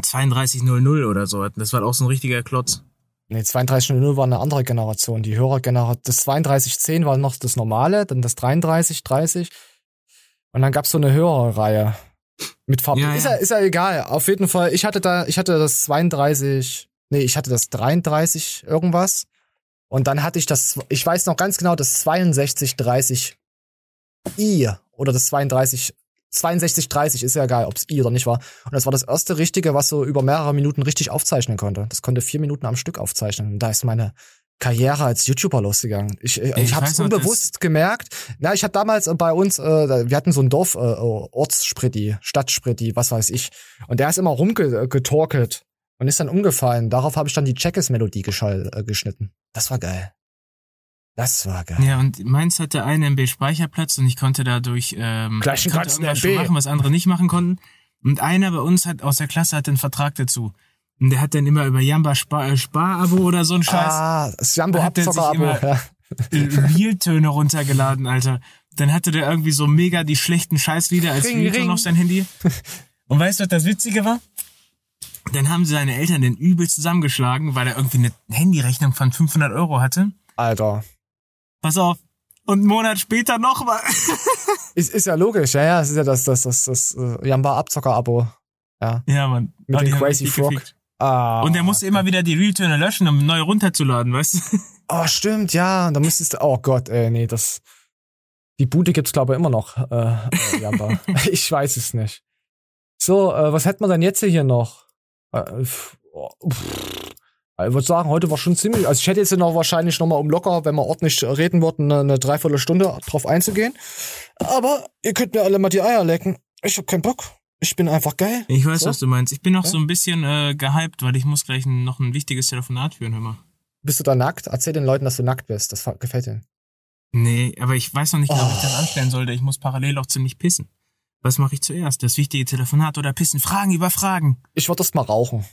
3200 oder so. Das war auch so ein richtiger Klotz. Nee, 3200 war eine andere Generation. Die Hörergeneration. Das 3210 war noch das normale, dann das 3330. Und dann gab's so eine Hörerreihe mit Farb. Ja, ist, ja. ist ja egal. Auf jeden Fall, ich hatte da, ich hatte das 32, nee, ich hatte das 33 irgendwas. Und dann hatte ich das, ich weiß noch ganz genau, das 6230 i oder das 32 6230 ist ja egal, ob's i oder nicht war. Und das war das erste richtige, was so über mehrere Minuten richtig aufzeichnen konnte. Das konnte vier Minuten am Stück aufzeichnen. Und da ist meine Karriere als YouTuber losgegangen. Ich, ich, Ich ich habe es noch, das- unbewusst gemerkt. Na, ich habe damals äh, bei uns, äh, wir hatten so ein Dorf, äh, Ortsspritti, Stadtspritti, was weiß ich. Und der ist immer rumgetorkelt und ist dann umgefallen. Darauf habe ich dann die Checkers-Melodie äh, geschnitten. Das war geil. Das war geil. Ja, und meins hatte einen MB Speicherplatz und ich konnte dadurch ähm, Gleich einen ganzen MB. machen, was andere nicht machen konnten. Und einer bei uns hat aus der Klasse hat einen Vertrag dazu. Und der hat dann immer über Jamba Spar, äh, Spar-Abo oder so ein Scheiß. Ah, das sich Abzocker-Abo. immer Ja. Realtöne runtergeladen, Alter. Dann hatte der irgendwie so mega die schlechten Scheißlieder als Ring, Realton ring. auf sein Handy. Und weißt du, was das Witzige war? Dann haben seine Eltern den übel zusammengeschlagen, weil er irgendwie eine Handyrechnung von 500 Euro hatte. Alter. Pass auf. Und einen Monat später noch mal. Ist, ist ja logisch, ja, ja, es ist ja das, das, das, das äh, Jamba Abzocker-Abo. Ja. Ja, Mann. Mit Aber dem Crazy Frog. gefickt. Ah. Und er musste immer wieder die Realtöne löschen, um neu runterzuladen, weißt du? Oh, stimmt, ja. Da müsstest du. Oh Gott, ey, nee, das. Die Bude gibt's, glaube ich, immer noch, äh, äh, ich weiß es nicht. So, äh, was hätten wir denn jetzt hier noch? Äh, oh, pff. Ich würde sagen, heute war schon ziemlich. Also ich hätte jetzt noch wahrscheinlich noch mal um locker, wenn wir ordentlich reden würden, eine, eine Dreiviertelstunde drauf einzugehen. Aber ihr könnt mir alle mal die Eier lecken. Ich hab keinen Bock. Ich bin einfach geil. Ich weiß, So. was du meinst. Ich bin noch Ja. so ein bisschen äh, gehypt, weil ich muss gleich ein, noch ein wichtiges Telefonat führen, hör mal. Bist du da nackt? Erzähl den Leuten, dass du nackt bist. Das gefällt ihnen. Nee, aber ich weiß noch nicht, genau, ob ich das Oh. anstellen sollte. Ich muss parallel auch ziemlich pissen. Was mache ich zuerst? Das wichtige Telefonat oder pissen? Fragen über Fragen. Ich würde erst mal rauchen.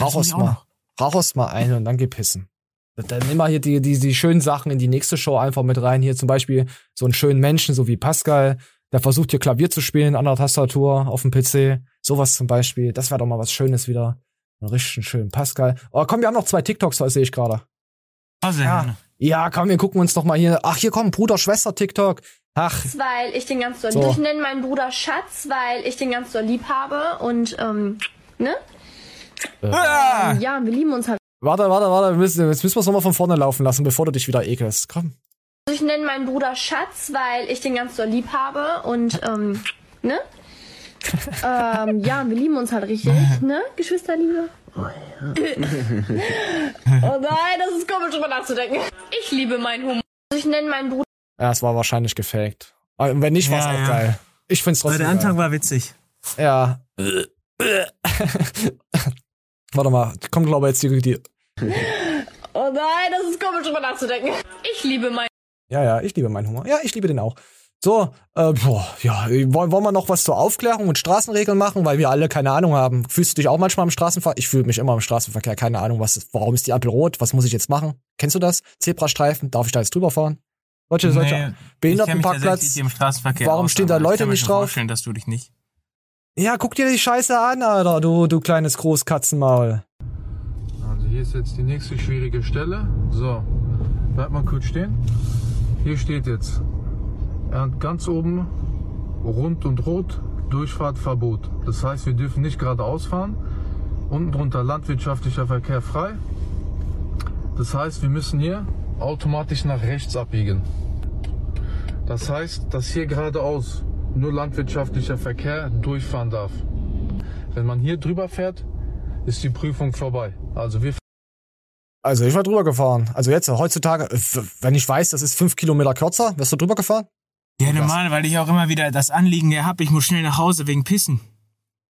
Rauch erst mal. noch. Rauch erst mal ein und dann geh pissen. Dann nimm mal hier die, die, die schönen Sachen in die nächste Show einfach mit rein. Hier zum Beispiel so einen schönen Menschen, so wie Pascal, der versucht hier Klavier zu spielen an der Tastatur auf dem PC. Sowas zum Beispiel. Das wäre doch mal was Schönes wieder. Einen richtig schönen Pascal. Oh, komm, wir haben noch zwei TikToks, sehe ich gerade. Also, Ja. ja, komm, wir gucken uns doch mal hier. Ach, hier kommt Bruder, Schwester, TikTok. Ach, Weil ich den ganz doll. So. Ich nenne meinen Bruder Schatz, weil ich den ganz doll lieb habe und, ähm, ne? Ähm, ja, wir lieben uns halt. warte, warte, warte. Wir müssen, jetzt müssen wir es nochmal von vorne laufen lassen, bevor du dich wieder ekelst. Komm. Ich nenne meinen Bruder Schatz, weil ich den ganz doll lieb habe und, ähm, ne? ähm, ja, wir lieben uns halt richtig, ne? Geschwisterliebe. Oh, nein, das ist komisch, drüber nachzudenken. Ich liebe meinen Humor. Ich nenne meinen Bruder. Ja, es war wahrscheinlich gefaked. Aber Wenn nicht, war es Ja, auch ja. geil. Ich find's Weil trotzdem der Anfang geil. war witzig. Ja. Warte mal, kommt glaube ich jetzt die, die. Oh nein, das ist komisch, drüber nachzudenken. Ich liebe meinen. Ja, ja, ich liebe meinen Humor. Ja, ich liebe den auch. So, äh, boah, ja, wollen, wollen wir noch was zur Aufklärung und Straßenregeln machen, weil wir alle keine Ahnung haben. Fühlst du dich auch manchmal im Straßenverkehr? Ich fühle mich immer im Straßenverkehr, keine Ahnung, was ist, warum ist die Ampel rot? Was muss ich jetzt machen? Kennst du das? Zebrastreifen, darf ich da jetzt drüber fahren? Solche, solche Nee, mich Behindertenparkplatz. tatsächlich im Straßenverkehr Warum aus, stehen da Leute nicht drauf? vorstellen, dass du dich nicht. Ja, guck dir die Scheiße an, Alter, du, du kleines Großkatzenmaul. Also hier ist jetzt die nächste schwierige Stelle. So, bleibt mal kurz stehen. Hier steht jetzt ganz oben rund und rot Durchfahrtverbot. Das heißt, wir dürfen nicht geradeaus fahren. Unten drunter landwirtschaftlicher Verkehr frei. Das heißt, wir müssen hier automatisch nach rechts abbiegen. Das heißt, dass hier geradeaus nur landwirtschaftlicher Verkehr durchfahren darf. Wenn man hier drüber fährt, ist die Prüfung vorbei. Also wir Also ich war drüber gefahren. Also jetzt, heutzutage, äh, wenn ich weiß, das ist fünf Kilometer kürzer, wärst du drüber gefahren? Ja, normal, weil ich auch immer wieder das Anliegen ja habe, ich muss schnell nach Hause wegen Pissen.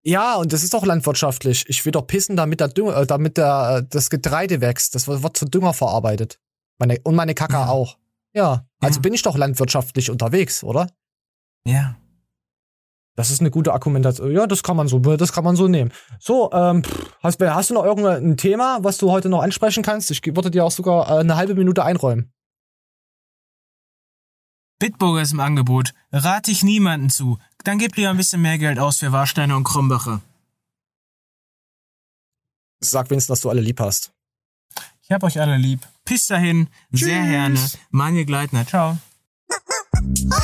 Ja, und das ist doch landwirtschaftlich. Ich will doch pissen, damit der Dünger, äh, damit der, äh, das Getreide wächst. Das wird zu Dünger verarbeitet. Meine, und meine Kacke Ja. auch. Ja, also bin ich doch landwirtschaftlich unterwegs, oder? Ja. Das ist eine gute Argumentation. Ja, das kann man so, das kann man so nehmen. So, ähm, hast, hast du noch irgendein Thema, was du heute noch ansprechen kannst? Ich würde dir auch sogar äh, eine halbe Minute einräumen. Bitburger ist im Angebot. Rate ich niemanden zu. Dann gib lieber ein bisschen mehr Geld aus für Warsteiner und Krombacher. Sag wenigstens, dass du alle lieb hast. Ich hab euch alle lieb. Bis dahin. Sehr Tschüss. gerne. Manje Gleitner. Ciao. Oh!